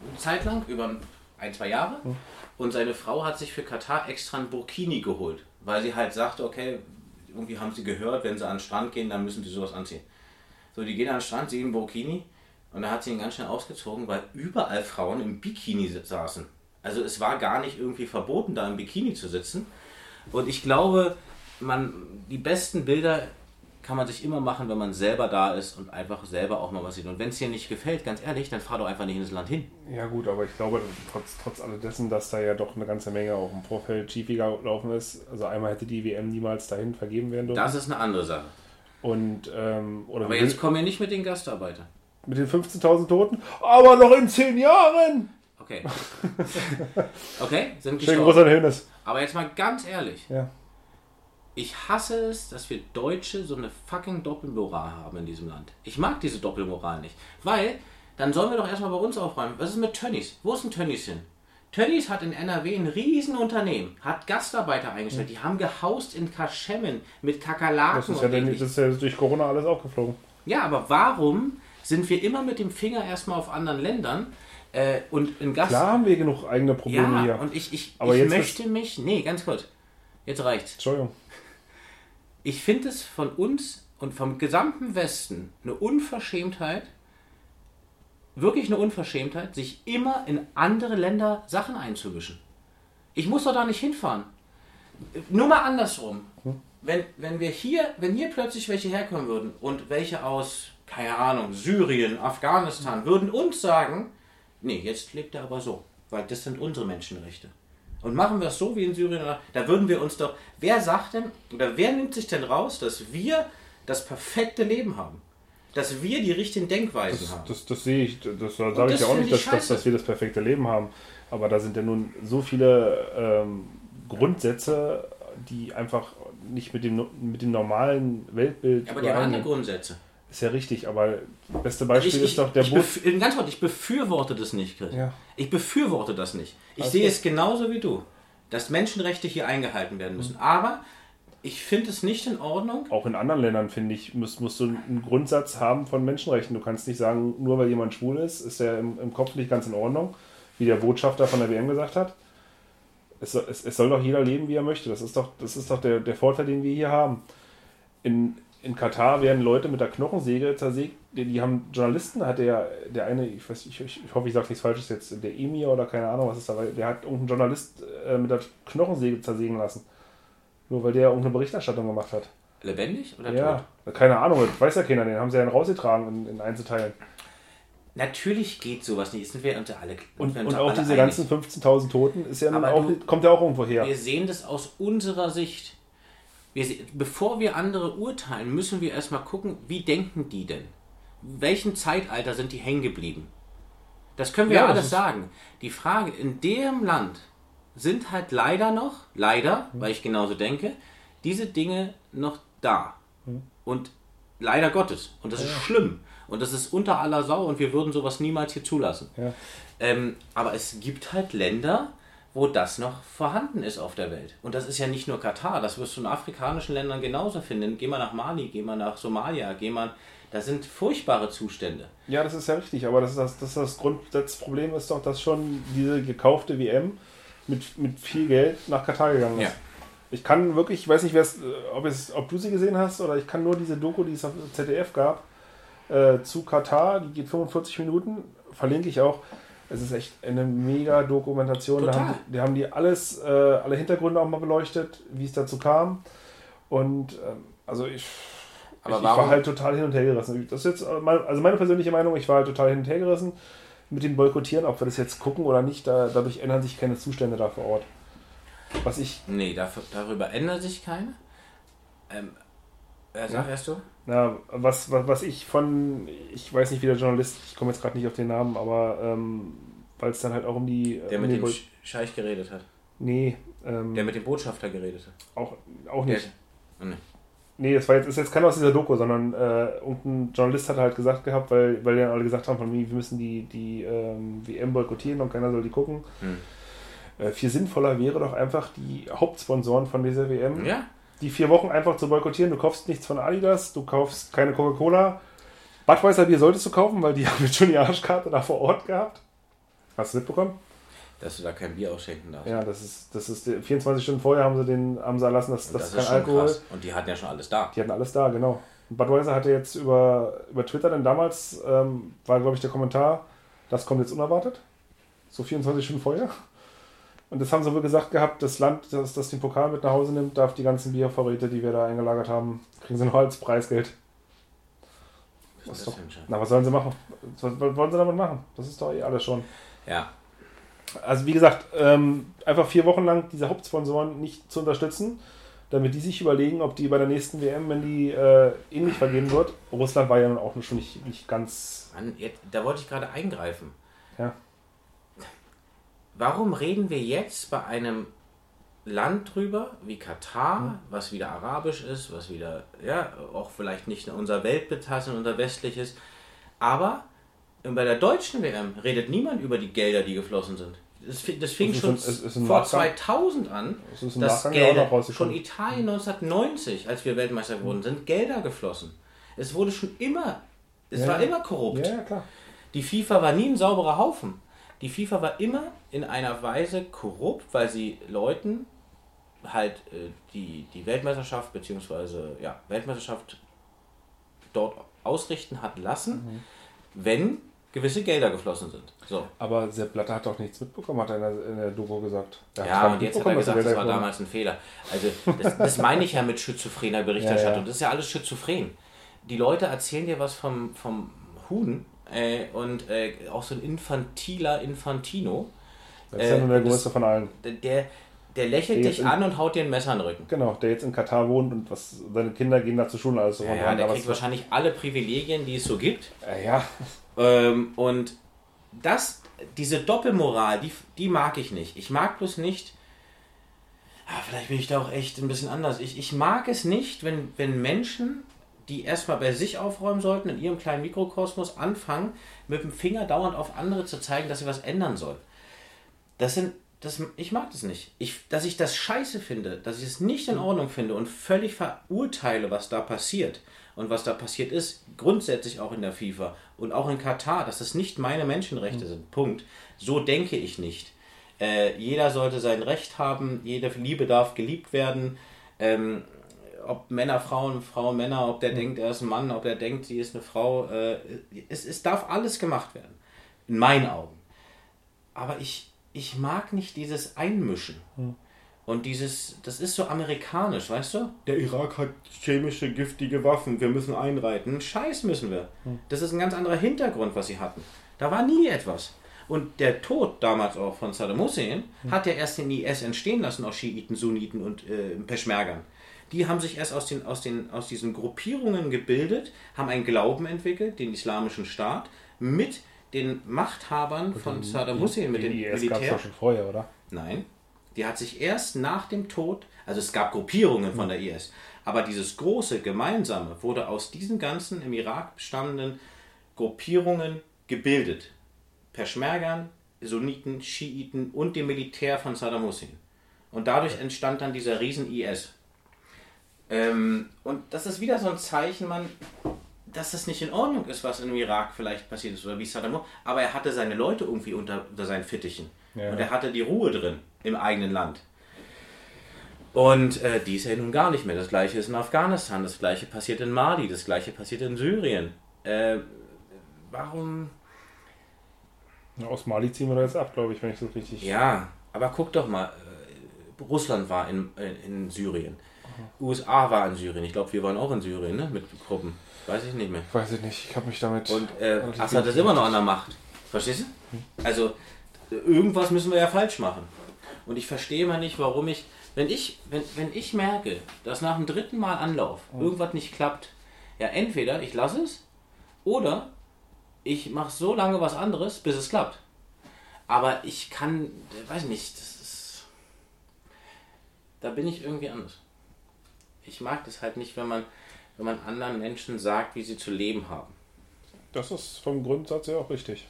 eine Zeit lang, über ein, zwei Jahre. Mhm. Und seine Frau hat sich für Katar extra ein Burkini geholt, weil sie halt sagte, okay, irgendwie haben sie gehört, wenn sie an den Strand gehen, dann müssen sie sowas anziehen. So, die gehen an den Strand, sehen Burkini, und da hat sie ihn ganz schnell ausgezogen, weil überall Frauen im Bikini saßen. Also es war gar nicht irgendwie verboten, da im Bikini zu sitzen. Und ich glaube, man, die besten Bilder kann man sich immer machen, wenn man selber da ist und einfach selber auch mal was sieht. Und wenn es dir nicht gefällt, ganz ehrlich, dann fahr doch einfach nicht in das Land hin. Ja gut, aber ich glaube trotz, trotz alledessen, dass da ja doch eine ganze Menge auch im Vorfeld schiefgegangen gelaufen ist. Also einmal hätte die WM niemals dahin vergeben werden dürfen. Das ist eine andere Sache. Und, ähm, aber jetzt kommen wir nicht mit den Gastarbeitern. Mit den 15.000 Toten. Aber noch in 10 Jahren! Okay. Okay, sind Schönen Gruß an Hönes. Aber jetzt mal ganz ehrlich. Ja. Ich hasse es, dass wir Deutsche so eine fucking Doppelmoral haben in diesem Land. Ich mag diese Doppelmoral nicht. Weil, dann sollen wir doch erstmal bei uns aufräumen. Was ist mit Tönnies? Wo ist ein Tönnies hin? Tönnies hat in NRW ein Riesenunternehmen, hat Gastarbeiter eingestellt, die haben gehaust in Kaschemmen mit Kakerlaken. Das ist, ja, denn, das ist ja durch Corona alles aufgeflogen. Ja, aber warum sind wir immer mit dem Finger erstmal auf anderen Ländern. Äh, und in Gast. Klar haben wir genug eigene Probleme ja, hier. Und ich, ich, Aber ich möchte mich. Nee, ganz kurz. Jetzt reicht's. Entschuldigung. Ich finde es von uns und vom gesamten Westen eine Unverschämtheit, wirklich eine Unverschämtheit, sich immer in andere Länder Sachen einzumischen. Ich muss doch da nicht hinfahren. Nur mal andersrum. Hm? Wenn, wenn wir hier, wenn hier plötzlich welche herkommen würden und welche aus keine Ahnung, Syrien, Afghanistan, würden uns sagen, nee, jetzt lebt er aber so, weil das sind unsere Menschenrechte. Und machen wir es so wie in Syrien, da würden wir uns doch, wer sagt denn, oder wer nimmt sich denn raus, dass wir das perfekte Leben haben? Dass wir die richtigen Denkweisen das, haben? Das, das sehe ich, das sage ich ja auch nicht, dass, dass, dass, wir das perfekte Leben haben. Aber da sind ja nun so viele ähm, Grundsätze, die einfach nicht mit dem, mit dem normalen Weltbild. Aber die haben andere Grundsätze. Ist ja richtig, aber das beste Beispiel ich, ist doch der Boot. Ganz kurz, ich befürworte das nicht, Chris. Ja. Ich befürworte das nicht. Ich also sehe es genauso wie du, dass Menschenrechte hier eingehalten werden müssen. Mhm. Aber ich finde es nicht in Ordnung. Auch in anderen Ländern, finde ich, musst, musst du einen Grundsatz haben von Menschenrechten. Du kannst nicht sagen, nur weil jemand schwul ist, ist er im, im Kopf nicht ganz in Ordnung, wie der Botschafter von der WM gesagt hat. Es, es, es soll doch jeder leben, wie er möchte. Das ist doch, das ist doch der, der Vorteil, den wir hier haben. In, in Katar werden Leute mit der Knochensäge zersägt. Die, die haben Journalisten, hat der, der eine, ich, weiß, ich, ich hoffe, ich sage nichts Falsches jetzt, der Emir oder keine Ahnung, was ist dabei, der hat irgendeinen Journalist äh, mit der Knochensäge zersägen lassen. Nur weil der irgendeine Berichterstattung gemacht hat. Lebendig oder ja, tot? keine Ahnung, weiß ja keiner, den haben sie ja rausgetragen in, in Einzelteilen. Natürlich geht sowas nicht. Sind wir uns alle Und, wir und auch alle diese einig. ganzen 15.000 Toten ist ja auch, du- kommt ja auch irgendwo her. Wir sehen das aus unserer Sicht. Wir, bevor wir andere urteilen, müssen wir erstmal gucken, wie denken die denn? In welchem Zeitalter sind die hängen geblieben? Das können wir Ja, alles sagen. Die Frage, in dem Land sind halt leider noch, leider, weil ich genauso denke, diese Dinge noch da. Und leider Gottes. Und das ist schlimm. Und das ist unter aller Sau und wir würden sowas niemals hier zulassen. Ja. Ähm, aber es gibt halt Länder, wo das noch vorhanden ist auf der Welt. Und das ist ja nicht nur Katar, das wirst du in afrikanischen Ländern genauso finden. Geh mal nach Mali, geh mal nach Somalia, geh mal. Da sind furchtbare Zustände. Ja, das ist ja richtig, aber das, ist das, das, ist das Grundsatzproblem ist doch, dass schon diese gekaufte WM mit, mit viel Geld nach Katar gegangen ist. Ja. Ich kann wirklich, ich weiß nicht, ob, es, ob du sie gesehen hast, oder ich kann nur diese Doku, die es auf ZDF gab, äh, zu Katar, die geht 45 Minuten, verlinke ich auch. Es ist echt eine mega Dokumentation. Da haben, die haben die alles, äh, alle Hintergründe auch mal beleuchtet, wie es dazu kam. Und ähm, also ich, Aber ich, ich war halt total hin und her gerissen. Das ist jetzt äh, mein, also meine persönliche Meinung, ich war halt total hin und her gerissen mit dem Boykottieren, ob wir das jetzt gucken oder nicht, da, dadurch ändern sich keine Zustände da vor Ort. Was ich, Nee, dafür, darüber ändert sich keine. Ähm, äh, sag Ja. erst du? Na, was, was, was ich von, ich weiß nicht, wie der Journalist, ich komme jetzt gerade nicht auf den Namen, aber ähm, weil es dann halt auch um die. Der um mit dem Sch- Scheich geredet hat. Nee, ähm, Der mit dem Botschafter geredet hat. auch, auch nicht. Oh, nee. Nee, das war jetzt, ist jetzt keiner aus dieser Doku, sondern äh, irgendein Journalist hat halt gesagt gehabt, weil, weil ja alle gesagt haben, von mir, wir müssen die, die ähm, WM boykottieren und keiner soll die gucken. Hm. Äh, viel sinnvoller wäre doch einfach die Hauptsponsoren von dieser WM, Ja, die vier Wochen einfach zu boykottieren. Du kaufst nichts von Adidas, du kaufst keine Coca-Cola. Budweiser Bier solltest du kaufen, weil die haben jetzt schon die Arschkarte da vor Ort gehabt. Hast du mitbekommen? dass du da kein Bier ausschenken darfst. Ja, das ist, das ist 24 Stunden vorher haben sie den, haben sie erlassen, dass das, das, ist kein Alkohol. krass. Und die hatten ja schon alles da. Die hatten alles da, genau. Und Budweiser hatte jetzt über, über Twitter, denn damals ähm, war, glaube ich, der Kommentar, das kommt jetzt unerwartet. So 24 Stunden vorher. Und das haben sie wohl gesagt gehabt, das Land, das, das den Pokal mit nach Hause nimmt, darf die ganzen Biervorräte, die wir da eingelagert haben, kriegen sie noch als Preisgeld. Was doch-? Na, was sollen sie machen? Was, was wollen sie damit machen? Das ist doch eh alles schon. Ja, Also wie gesagt, ähm, einfach vier Wochen lang diese Hauptsponsoren nicht zu unterstützen, damit die sich überlegen, ob die bei der nächsten WM, wenn die äh, ähnlich vergeben wird, Russland war ja nun auch schon nicht, nicht ganz, Mann, jetzt, da wollte ich gerade eingreifen. ja, Warum reden wir jetzt bei einem Land drüber, wie Katar, was wieder arabisch ist, was wieder, ja, auch vielleicht nicht in unser und unser westliches, aber bei der deutschen WM redet niemand über die Gelder, die geflossen sind. Das, das fing schon ein- vor Nachgang. 2000 an, dass Nachgang Gelder, schon Italien 1990, als wir Weltmeister wurden, sind Gelder geflossen. Es wurde schon immer, es Ja, war immer korrupt. ja. Die FIFA war nie ein sauberer Haufen. Die FIFA war immer in einer Weise korrupt, weil sie Leuten halt äh, die, die Weltmeisterschaft bzw. Ja, Weltmeisterschaft dort ausrichten hat lassen, wenn gewisse Gelder geflossen sind. So. Aber Sepp Blatter hat doch nichts mitbekommen, hat er in der, in der Doku gesagt. Er hat Ja, und jetzt hat er gesagt, das war gekommen damals ein Fehler. Also, das, das meine ich ja mit schizophrener Berichterstattung. Ja, ja. Das ist ja alles schizophren. Die Leute erzählen dir was vom, vom Huhn äh, und äh, auch so ein infantiler Infantino. Das ist ja nur der äh, das- größte von allen. Der, der lächelt Der dich an und haut dir ein Messer in den Rücken. Genau, der jetzt in Katar wohnt und was seine Kinder gehen da zur Schule alles so. Ja, ja, der kriegt wahrscheinlich alle Privilegien, die es so gibt. Ja, Ähm, und das, diese Doppelmoral, die, die mag ich nicht. Ich mag bloß nicht. Ah, vielleicht bin ich da auch echt ein bisschen anders. Ich, ich mag es nicht, wenn, wenn Menschen, die erstmal bei sich aufräumen sollten, in ihrem kleinen Mikrokosmos anfangen, mit dem Finger dauernd auf andere zu zeigen, dass sie was ändern sollen. Das sind. Das, ich mag das nicht. Ich, dass ich das scheiße finde, dass ich es nicht in Ordnung finde und völlig verurteile, was da passiert und was da passiert ist, grundsätzlich auch in der FIFA und auch in Katar, dass das nicht meine Menschenrechte sind. Punkt. So denke ich nicht. Äh, jeder sollte sein Recht haben, jede Liebe darf geliebt werden. Ähm, ob Männer, Frauen, Frauen, Männer, ob der denkt, er ist ein Mann, ob der denkt, sie ist eine Frau. Äh, es, es darf alles gemacht werden. In meinen Augen. Aber ich, ich mag nicht dieses Einmischen. Und dieses, das ist so amerikanisch, weißt du? Der Irak hat chemische, giftige Waffen, wir müssen einreiten. Scheiß müssen wir. Das ist ein ganz anderer Hintergrund, was sie hatten. Da war nie etwas. Und der Tod damals auch von Saddam Hussein hat ja erst den IS entstehen lassen aus Schiiten, Sunniten und äh, Peschmergern. Die haben sich erst aus, den, aus, den, aus diesen Gruppierungen gebildet, haben einen Glauben entwickelt, den islamischen Staat, mit den Machthabern von Saddam Hussein, mit gab es Militär. doch schon vorher, oder? Nein, die hat sich erst nach dem Tod, also es gab Gruppierungen von der IS, aber dieses große Gemeinsame wurde aus diesen ganzen im Irak bestandenen Gruppierungen gebildet. Peschmergern, Sunniten, Schiiten und dem Militär von Saddam Hussein. Und dadurch entstand dann dieser riesen IS. Ähm, und das ist wieder so ein Zeichen, man, dass das nicht in Ordnung ist, was im Irak vielleicht passiert ist oder wie Saddam Hussein. Aber er hatte seine Leute irgendwie unter, unter seinen Fittichen. Ja. Und er hatte die Ruhe drin im eigenen Land. Und äh, die ist ja nun gar nicht mehr. Das gleiche ist in Afghanistan, das gleiche passiert in Mali, das gleiche passiert in Syrien. Äh, warum? Aus Mali ziehen wir da jetzt ab, glaube ich, wenn ich das richtig. Ja, aber guck doch mal. Äh, Russland war in, in, in Syrien. USA war in Syrien. Ich glaube, wir waren auch in Syrien, ne? Mit Gruppen. Weiß ich nicht mehr. Weiß ich nicht, ich habe mich damit. Und äh, Assad ist immer noch an der Macht. Verstehst du? Also, äh, irgendwas müssen wir ja falsch machen. Und ich verstehe mal nicht, warum ich, wenn ich, wenn, wenn ich merke, dass nach dem dritten Mal Anlauf irgendwas nicht klappt, ja, entweder ich lasse es oder ich mache so lange was anderes, bis es klappt. Aber ich kann, weiß nicht, das ist, da bin ich irgendwie anders. Ich mag das halt nicht, wenn man, wenn man anderen Menschen sagt, wie sie zu leben haben. Das ist vom Grundsatz her auch richtig.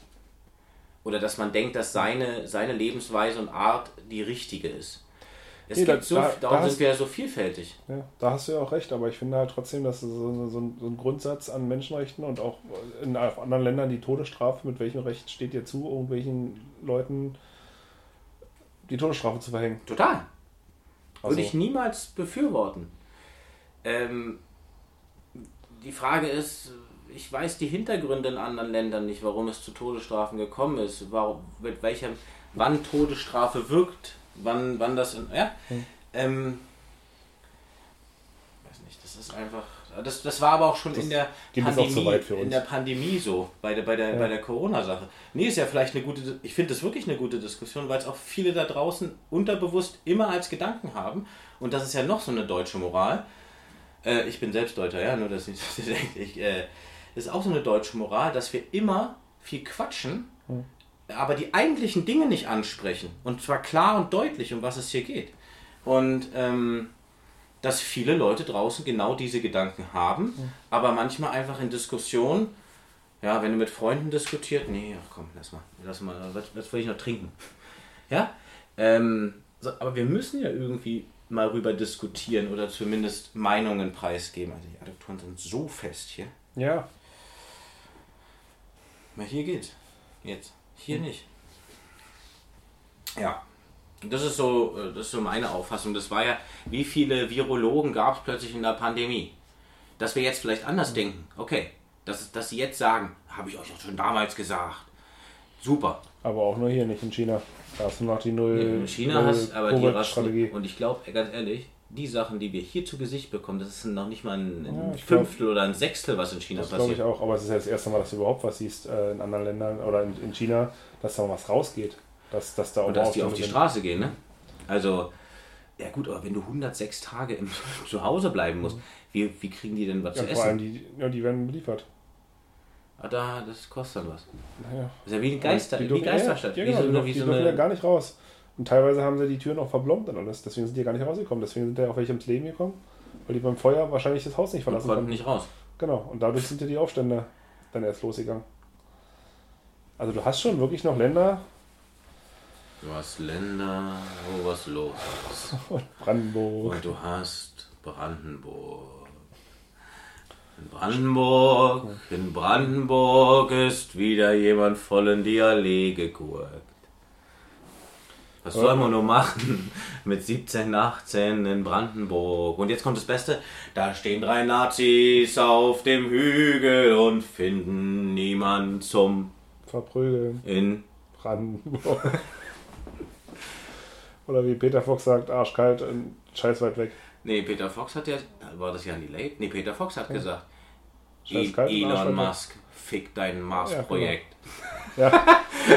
Oder dass man denkt, dass seine, seine Lebensweise und Art die richtige ist. Es Nee, da- gibt so, da- darum da sind hast- wir ja so vielfältig. Ja, da hast du ja auch recht, aber ich finde halt trotzdem, dass so, so, so, ein, Grundsatz an Menschenrechten und auch in auch anderen Ländern die Todesstrafe, mit welchem Recht steht dir zu, irgendwelchen Leuten die Todesstrafe zu verhängen? Total. Also, Würde ich niemals befürworten. Ähm, die Frage ist, ich weiß die Hintergründe in anderen Ländern nicht, warum es zu Todesstrafen gekommen ist, warum, mit welchem, wann Todesstrafe wirkt, wann, wann das, in, ja, Hm. ähm, weiß nicht, das ist einfach, das, das war aber auch schon Das in der weit für in der Pandemie so, bei der, bei der, Ja. bei der Corona-Sache. Nee, ist ja vielleicht eine gute, ich finde das wirklich eine gute Diskussion, weil es auch viele da draußen unterbewusst immer als Gedanken haben. Und das ist ja noch so eine deutsche Moral. Äh, ich bin selbst Deutscher, ja, nur dass ich das denke. Ich, äh, das ist auch so eine deutsche Moral, dass wir immer viel quatschen, Hm. aber die eigentlichen Dinge nicht ansprechen. Und zwar klar und deutlich, um was es hier geht. Und ähm, dass viele Leute draußen genau diese Gedanken haben, aber manchmal einfach in Diskussionen, ja, wenn du mit Freunden diskutiert, nee, ach komm, lass mal, lass mal, was, was will ich noch trinken? Ja, ähm, so, aber wir müssen ja irgendwie mal rüber diskutieren oder zumindest Meinungen preisgeben. Also die Adduktoren sind so fest hier. ja, Na, hier geht's. Jetzt. Hier nicht. Ja. Das ist so, äh, das ist so meine Auffassung. Das war ja, wie viele Virologen gab es plötzlich in der Pandemie? Dass wir jetzt vielleicht anders denken. Okay. Dass, dass sie jetzt sagen, habe ich euch auch schon damals gesagt. Super. aber auch nur hier, nicht in China. Da hast du noch die Null. In China Null hast aber die. Rasten. Und ich glaube, ganz ehrlich, die Sachen, die wir hier zu Gesicht bekommen, das ist noch nicht mal ein, ein Ja, ich glaub- Fünftel oder ein Sechstel, was in China Das glaube ich passiert. auch, aber es ist ja das erste Mal, dass du überhaupt was siehst äh, in anderen Ländern oder in, in China, dass da was rausgeht. Dass, dass da auch Und dass die auf die sind. Straße gehen, ne? Also, ja gut, aber wenn du 106 Tage im, zu Hause bleiben musst, wie, wie kriegen die denn was Ja, zu vor allem essen? die, ja, die werden beliefert. Ah, da, das kostet dann was. Naja. Das ist ja wie ein Geister, Die wie Geisterstadt. Ja, wie ja, genau, die, die so dürfen ja gar nicht raus. Und teilweise haben sie die Türen auch verblombt und alles. Deswegen sind die ja gar nicht rausgekommen. Deswegen sind ja auch welche ins Leben gekommen. Weil die beim Feuer wahrscheinlich das Haus nicht und verlassen konnten konnten. nicht raus. Genau. Und dadurch sind ja die Aufstände dann erst losgegangen. Also du hast schon wirklich noch Länder, Du hast Länder, wo was los ist. Brandenburg, Und du hast Brandenburg. In Brandenburg, in Brandenburg ist wieder jemand voll in die Allee gegurkt. Was soll man nur machen mit 17, 18 in Brandenburg? Und jetzt kommt das Beste. Da stehen drei Nazis auf dem Hügel und finden niemand zum verprügeln, in. Brandenburg. Oder wie Peter Fox sagt, arschkalt und scheiß weit weg. Nee, Peter Fox hat ja. War das ja die Late? Nee, Peter Fox hat gesagt. Scheiß E- Elon Arschloch. Musk, fick dein Mars-Projekt. Ja.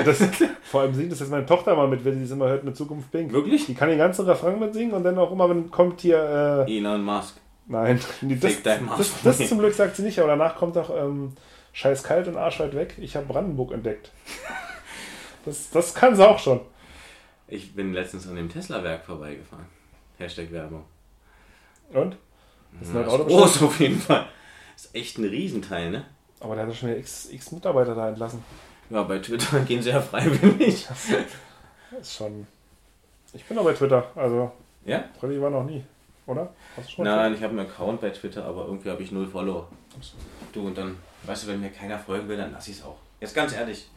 Das, vor allem singt das jetzt meine Tochter mal mit, wenn sie es immer hört mit Zukunft Pink. Wirklich? Die kann den ganzen Refrain mitsingen und dann auch immer, wenn kommt hier. Äh, Elon Musk. nein, die- das, Fick dein Maß. das, das zum Glück sagt sie nicht, aber danach kommt doch ähm, Scheiß kalt und Arsch weit weg. Ich habe Brandenburg entdeckt. Das, das kann sie auch schon. Ich bin letztens an dem Tesla-Werk vorbeigefahren. Hashtag Werbung. Und? Das ist ein Ja, neues ist Auto groß auf jeden Fall. Ist echt ein Riesenteil, ne? Aber der hat doch schon x, x Mitarbeiter da entlassen. Ja, bei Twitter gehen sie ja freiwillig. Das ist schon. Ich bin auch bei Twitter, also Ja? Freddy war noch nie, oder? Hast du schon Nein, ich habe einen Account bei Twitter, aber irgendwie habe ich null Follower. Du, und dann, weißt du, wenn mir keiner folgen will, dann lass ich es auch. Jetzt ganz ehrlich.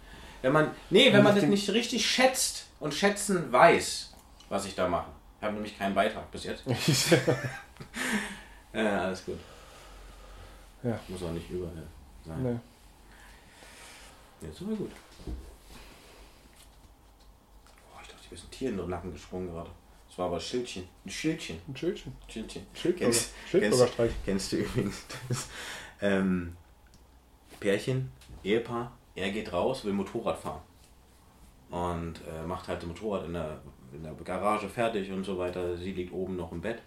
Wenn man, nee, wenn man das nicht richtig schätzt und schätzen weiß, was ich da mache. Ich habe nämlich keinen Beitrag bis jetzt. Äh, alles gut. Ja. Muss auch nicht überall sein. nee. Jetzt sind wir gut. Boah, ich dachte, hier ist ein Tier in den Nacken gesprungen gerade. Das war aber ein Schildchen. Ein Schildchen. Ein Schildchen. Schildchen. Schildbürger. Kennst- Schildbürgerstreich. Kennst du übrigens das? Ähm, Pärchen, Ehepaar, er geht raus, will Motorrad fahren. Und äh, macht halt das Motorrad in der, in der Garage fertig und so weiter. Sie liegt oben noch im Bett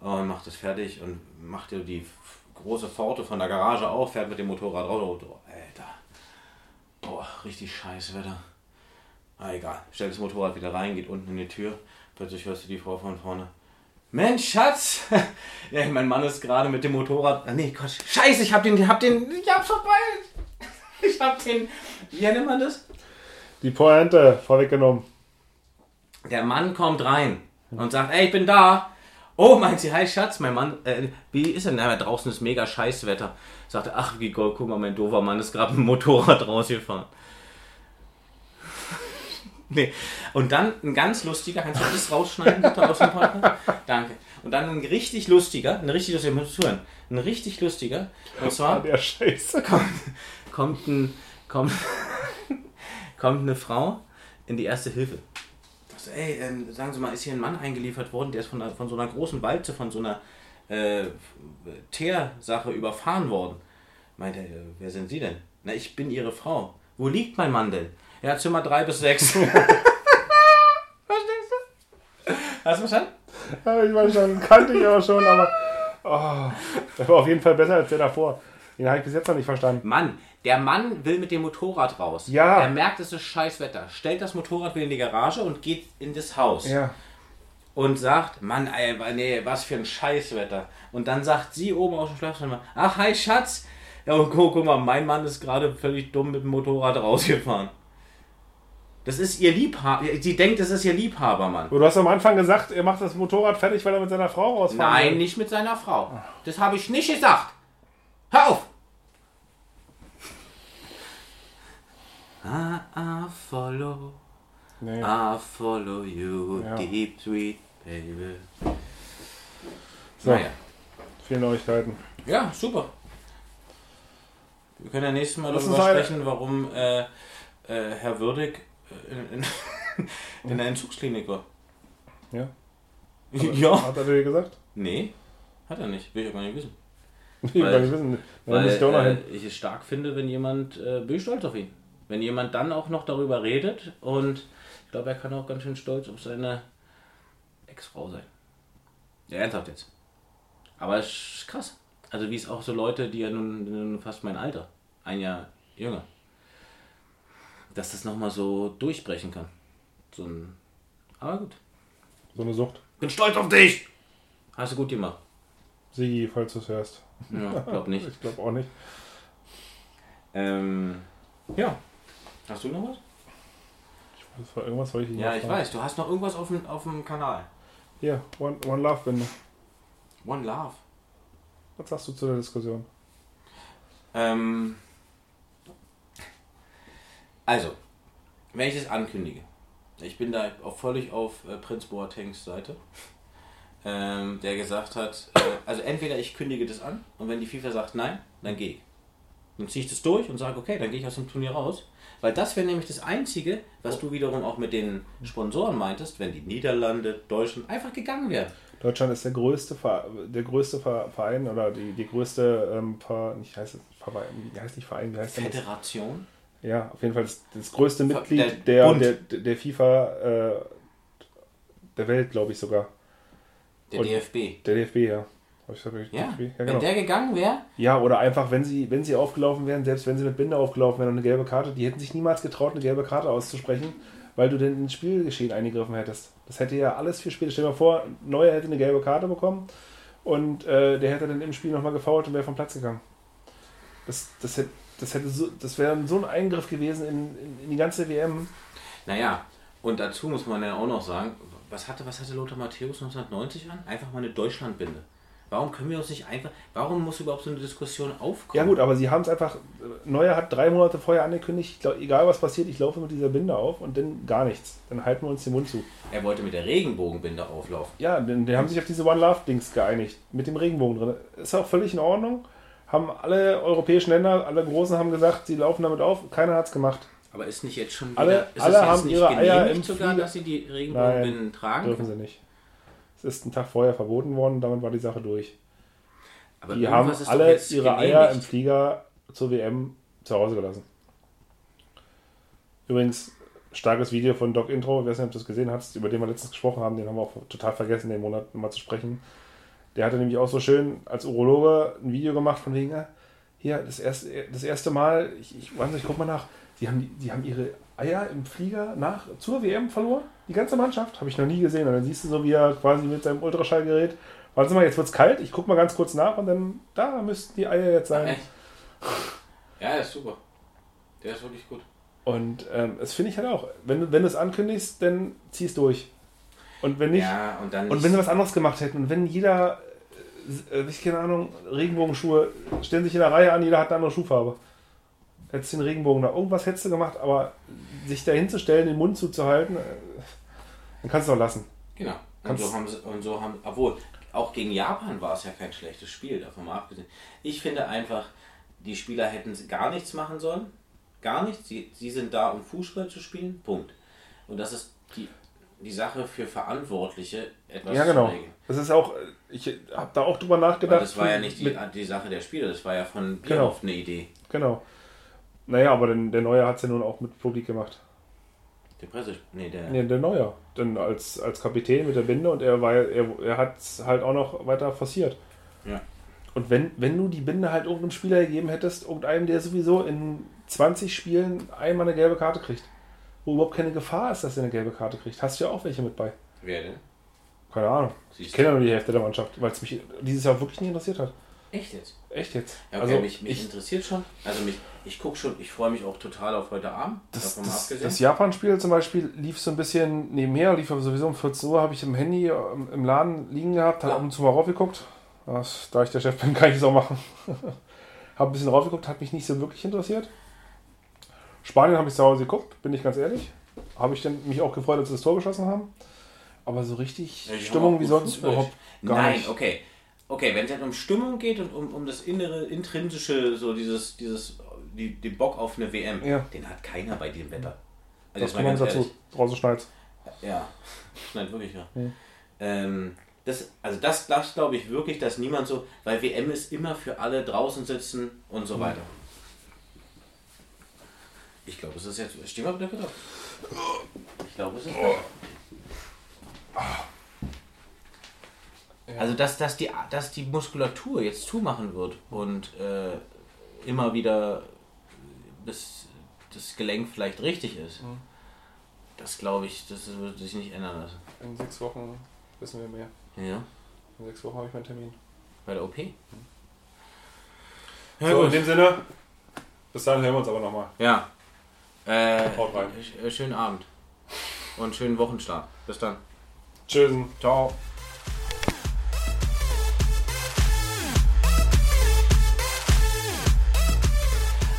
und macht es fertig und macht ihr die große Pforte von der Garage auf, fährt mit dem Motorrad raus. Oh, Alter. Boah, richtig scheiß Wetter. Ah, egal. Stellt das Motorrad wieder rein, geht unten in die Tür. Plötzlich hörst du die Frau von vorne. Mensch, Schatz! ja, mein Mann ist gerade mit dem Motorrad. Ah, nee, Quatsch. Scheiße, ich hab den, hab den, ich hab's vorbei. Ich hab den, wie nennt man das? Die Pointe vorweggenommen. Der Mann kommt rein und sagt, ey, ich bin da. Oh, meint sie, hi Schatz, mein Mann, äh, wie ist denn? Na, draußen ist mega Scheißwetter. Sagt er, ach, wie gold, guck mal, mein doofer Mann ist gerade mit dem Motorrad rausgefahren. nee. Und dann ein ganz lustiger, kannst du das rausschneiden bitte aus dem Podcast? Danke. Und dann ein richtig lustiger, ein richtig lustiger, muss zuhören, ein richtig lustiger, und zwar der Scheiße. kommt, ein, kommt, kommt eine Frau in die erste Hilfe. Sagt so, ey, ähm, sagen Sie mal, ist hier ein Mann eingeliefert worden, der ist von, von so einer großen Walze, von so einer äh, Teersache überfahren worden. Meint er, äh, wer sind Sie denn? Na, ich bin Ihre Frau. Wo liegt mein Mann denn? Ja, Zimmer 3 bis 6. Verstehst du? Hast du verstanden? Ja, ich weiß schon, kannte ich aber schon, aber. Oh, das war auf jeden Fall besser als der davor. Den habe ich bis jetzt noch nicht verstanden. Mann, der Mann will mit dem Motorrad raus. Ja. Er merkt, es ist scheiß Wetter. Stellt das Motorrad wieder in die Garage und geht in das Haus. Ja. Und sagt, Mann, ey, nee, was für ein Scheißwetter. Und dann sagt sie oben aus dem Schlafzimmer, ach, hi Schatz. Ja, und guck, guck mal, mein Mann ist gerade völlig dumm mit dem Motorrad rausgefahren. Das ist ihr Liebhaber. Sie denkt, das ist ihr Liebhabermann. Du hast am Anfang gesagt, er macht das Motorrad fertig, weil er mit seiner Frau rausfahren Nein, will. nicht mit seiner Frau. Das habe ich nicht gesagt. Hör auf! I, I follow, Nee. I follow you, Ja. deep sweet baby. So, Naja. viele Neuigkeiten. Ja, super. Wir können ja nächstes Mal Lass darüber sprechen, warum äh, äh, Herr Würdig äh, in, in, in der Entzugsklinik war. Ja. Ja. Hat er dir gesagt? Nee, hat er nicht. Will ich auch gar nicht wissen. Ich will Weil- gar nicht wissen. Weil noch äh, ich es stark finde, wenn jemand, äh, bin ich stolz auf ihn. Wenn jemand dann auch noch darüber redet und ich glaube, er kann auch ganz schön stolz auf seine Ex-Frau sein. Ja, ernsthaft jetzt. Aber es ist krass. Also wie es auch so Leute, die ja nun, nun fast mein Alter, ein Jahr jünger, dass das nochmal so durchbrechen kann. So ein, aber gut. So eine Sucht. Bin stolz auf dich! Hast du gut gemacht. Sigi, falls du es hörst. Ja, glaub nicht. Ich glaube auch nicht. Ähm, ja. Hast du noch was? Das war irgendwas, wollte ich Ja, ich weiß. Du hast noch irgendwas auf dem, auf dem Kanal. Hier, One, One Love Binde. One Love. Was sagst du zu der Diskussion? Ähm, also, wenn ich es ankündige, ich bin da auch völlig auf äh, Prinz Boatengs Seite, ähm, der gesagt hat, äh, also entweder ich kündige das an und wenn die FIFA sagt nein, dann gehe ich. Dann ziehe ich das durch und sage, okay, dann gehe ich aus dem Turnier raus. Weil das wäre nämlich das Einzige, was du wiederum auch mit den Sponsoren meintest, wenn die Niederlande, Deutschland einfach gegangen wären. Deutschland ist der größte, der größte Ver- Verein oder die, die größte, ähm, Ver, nicht heißt es Verein, wie heißt nicht Verein, wie heißt das? Föderation? Ja, auf jeden Fall das, das größte Mitglied der, der, der, der FIFA äh, der Welt, glaube ich sogar. Der Und- DFB. Der DFB, ja. Ja, ja, wenn genau. der gegangen wäre, ja, oder einfach, wenn sie, wenn sie aufgelaufen wären, selbst wenn sie mit Binde aufgelaufen wären und eine gelbe Karte, die hätten sich niemals getraut, eine gelbe Karte auszusprechen, weil du denn ins Spielgeschehen eingegriffen hättest. Das hätte ja alles viel später. Stell dir mal vor, Neuer hätte eine gelbe Karte bekommen und äh, der hätte dann im Spiel nochmal gefault und wäre vom Platz gegangen. Das, das hätte, das hätte so, das wäre so ein Eingriff gewesen in, in, in die ganze WM. naja, und dazu muss man ja auch noch sagen, was hatte, was hatte Lothar Matthäus 1990 an? Einfach mal eine Deutschlandbinde. Warum können wir uns nicht einfach, warum muss überhaupt so eine Diskussion aufkommen? Ja gut, aber sie haben es einfach, Neuer hat drei Monate vorher angekündigt, glaub, egal was passiert, ich laufe mit dieser Binde auf und dann gar nichts. Dann halten wir uns den Mund zu. Er wollte mit der Regenbogenbinde auflaufen. Ja, denn die haben sich auf diese One Love Dings geeinigt, mit dem Regenbogen drin. Ist auch völlig in Ordnung. Haben alle europäischen Länder, alle Großen haben gesagt, sie laufen damit auf. Keiner hat es gemacht. Aber ist nicht jetzt schon wieder, Alle- alle haben ihre Eier im sogar, Flieger- dass sie die Regenbogenbinden tragen? Dürfen sie nicht. Es ist einen Tag vorher verboten worden, damit war die Sache durch. Aber Die haben alle ihre. Eier im Flieger zur WM zu Hause gelassen. Übrigens, starkes Video von Doc Intro, ich weiß nicht, ob du das gesehen hast, über den wir letztens gesprochen haben, den haben wir auch total vergessen, den Monat mal zu sprechen. Der hatte nämlich auch so schön als Urologe ein Video gemacht von wegen, äh, hier, das erste, das erste Mal, ich, ich weiß nicht, ich guck mal nach, die haben, die, haben ihre Eier im Flieger nach zur WM verloren. Die ganze Mannschaft, habe ich noch nie gesehen. Und dann siehst du so, wie er quasi mit seinem Ultraschallgerät, warte mal, jetzt wird's kalt, ich guck mal ganz kurz nach und dann, da müssten die Eier jetzt sein. Ja, der ist super. Der ist wirklich gut. Und ähm, das finde ich halt auch. Wenn du, wenn du es ankündigst, dann zieh's durch. Und wenn nicht, Ja, und dann und wenn sie was anderes gemacht hätten und wenn jeder, äh, ich keine Ahnung, Regenbogenschuhe, stellen sich in der Reihe an, jeder hat eine andere Schuhfarbe. Hättest den Regenbogen da, irgendwas hättest du gemacht, aber sich da hinzustellen, den Mund zuzuhalten, äh, dann kannst du auch lassen. Genau. Und so haben sie, und so haben, obwohl, auch gegen Japan war es ja kein schlechtes Spiel, davon mal abgesehen. Ich finde einfach, die Spieler hätten gar nichts machen sollen. Gar nichts. Sie, sie sind da, um Fußball zu spielen. Punkt. Und das ist die, die Sache für Verantwortliche, etwas Ja, genau. zu regeln. Das ist auch, ich habe da auch drüber Weil nachgedacht. das war ja nicht die, die Sache der Spieler, das war ja von Genau. Bierhoff eine Idee. Genau. Naja, aber den, der Neue hat es ja nun auch mit Publik gemacht. Der Presse. Nee, der. Nee, der Neuer. Denn als, als Kapitän mit der Binde und er war er, er hat es halt auch noch weiter forciert. Ja. Und wenn, wenn du die Binde halt irgendeinem Spieler gegeben hättest, irgendeinem, der sowieso in 20 Spielen einmal eine gelbe Karte kriegt, wo überhaupt keine Gefahr ist, dass er eine gelbe Karte kriegt, hast du ja auch welche mit bei. Wer denn? Keine Ahnung. Ich Siehst kenne ja nur die Hälfte der Mannschaft, weil es mich dieses Jahr wirklich nicht interessiert hat. Echt jetzt? Echt jetzt. Ja, okay, also mich, mich ich, interessiert schon. Also mich, ich gucke schon, ich freue mich auch total auf heute Abend. das, das, das Japan-Spiel zum Beispiel lief so ein bisschen nebenher, lief aber sowieso um 14 Uhr, habe ich im Handy ähm, im Laden liegen gehabt, habe Ja. ab und zu mal raufgeguckt. Das, da ich der Chef bin, kann ich es auch machen. habe ein bisschen raufgeguckt, hat mich nicht so wirklich interessiert. Spanien habe ich zu Hause geguckt, bin ich ganz ehrlich. Habe ich dann mich auch gefreut, als sie das Tor geschossen haben. Aber so richtig Ja, Stimmung wie sonst überhaupt gar Nein, nicht. okay. Okay, wenn es halt um Stimmung geht und um, um das innere, intrinsische, so dieses, dieses, die, den Bock auf eine WM, Ja. den hat keiner bei diesem Wetter. Also Das mal kommt ganz dazu. Draußen schneit Ja, schneit wirklich, ja. Hm. Ähm, das, also das, das glaube ich wirklich, dass niemand so, weil WM ist immer für alle draußen sitzen und so weiter. Ich glaube, es ist jetzt. Stehen wir auf der Bitte? Ich glaube, es ist. Also, dass, dass, die, dass die Muskulatur jetzt zumachen wird und äh, immer wieder bis das Gelenk vielleicht richtig ist, Mhm. das glaube ich, das wird sich nicht ändern lassen. In sechs Wochen wissen wir mehr. Ja, In sechs Wochen habe ich meinen Termin. bei der OP. so, in dem Sinne, bis dahin hören wir uns aber nochmal. Ja. Äh, Haut rein. äh, schönen Abend. Und schönen Wochenstart. Bis dann. Tschüss. Ciao.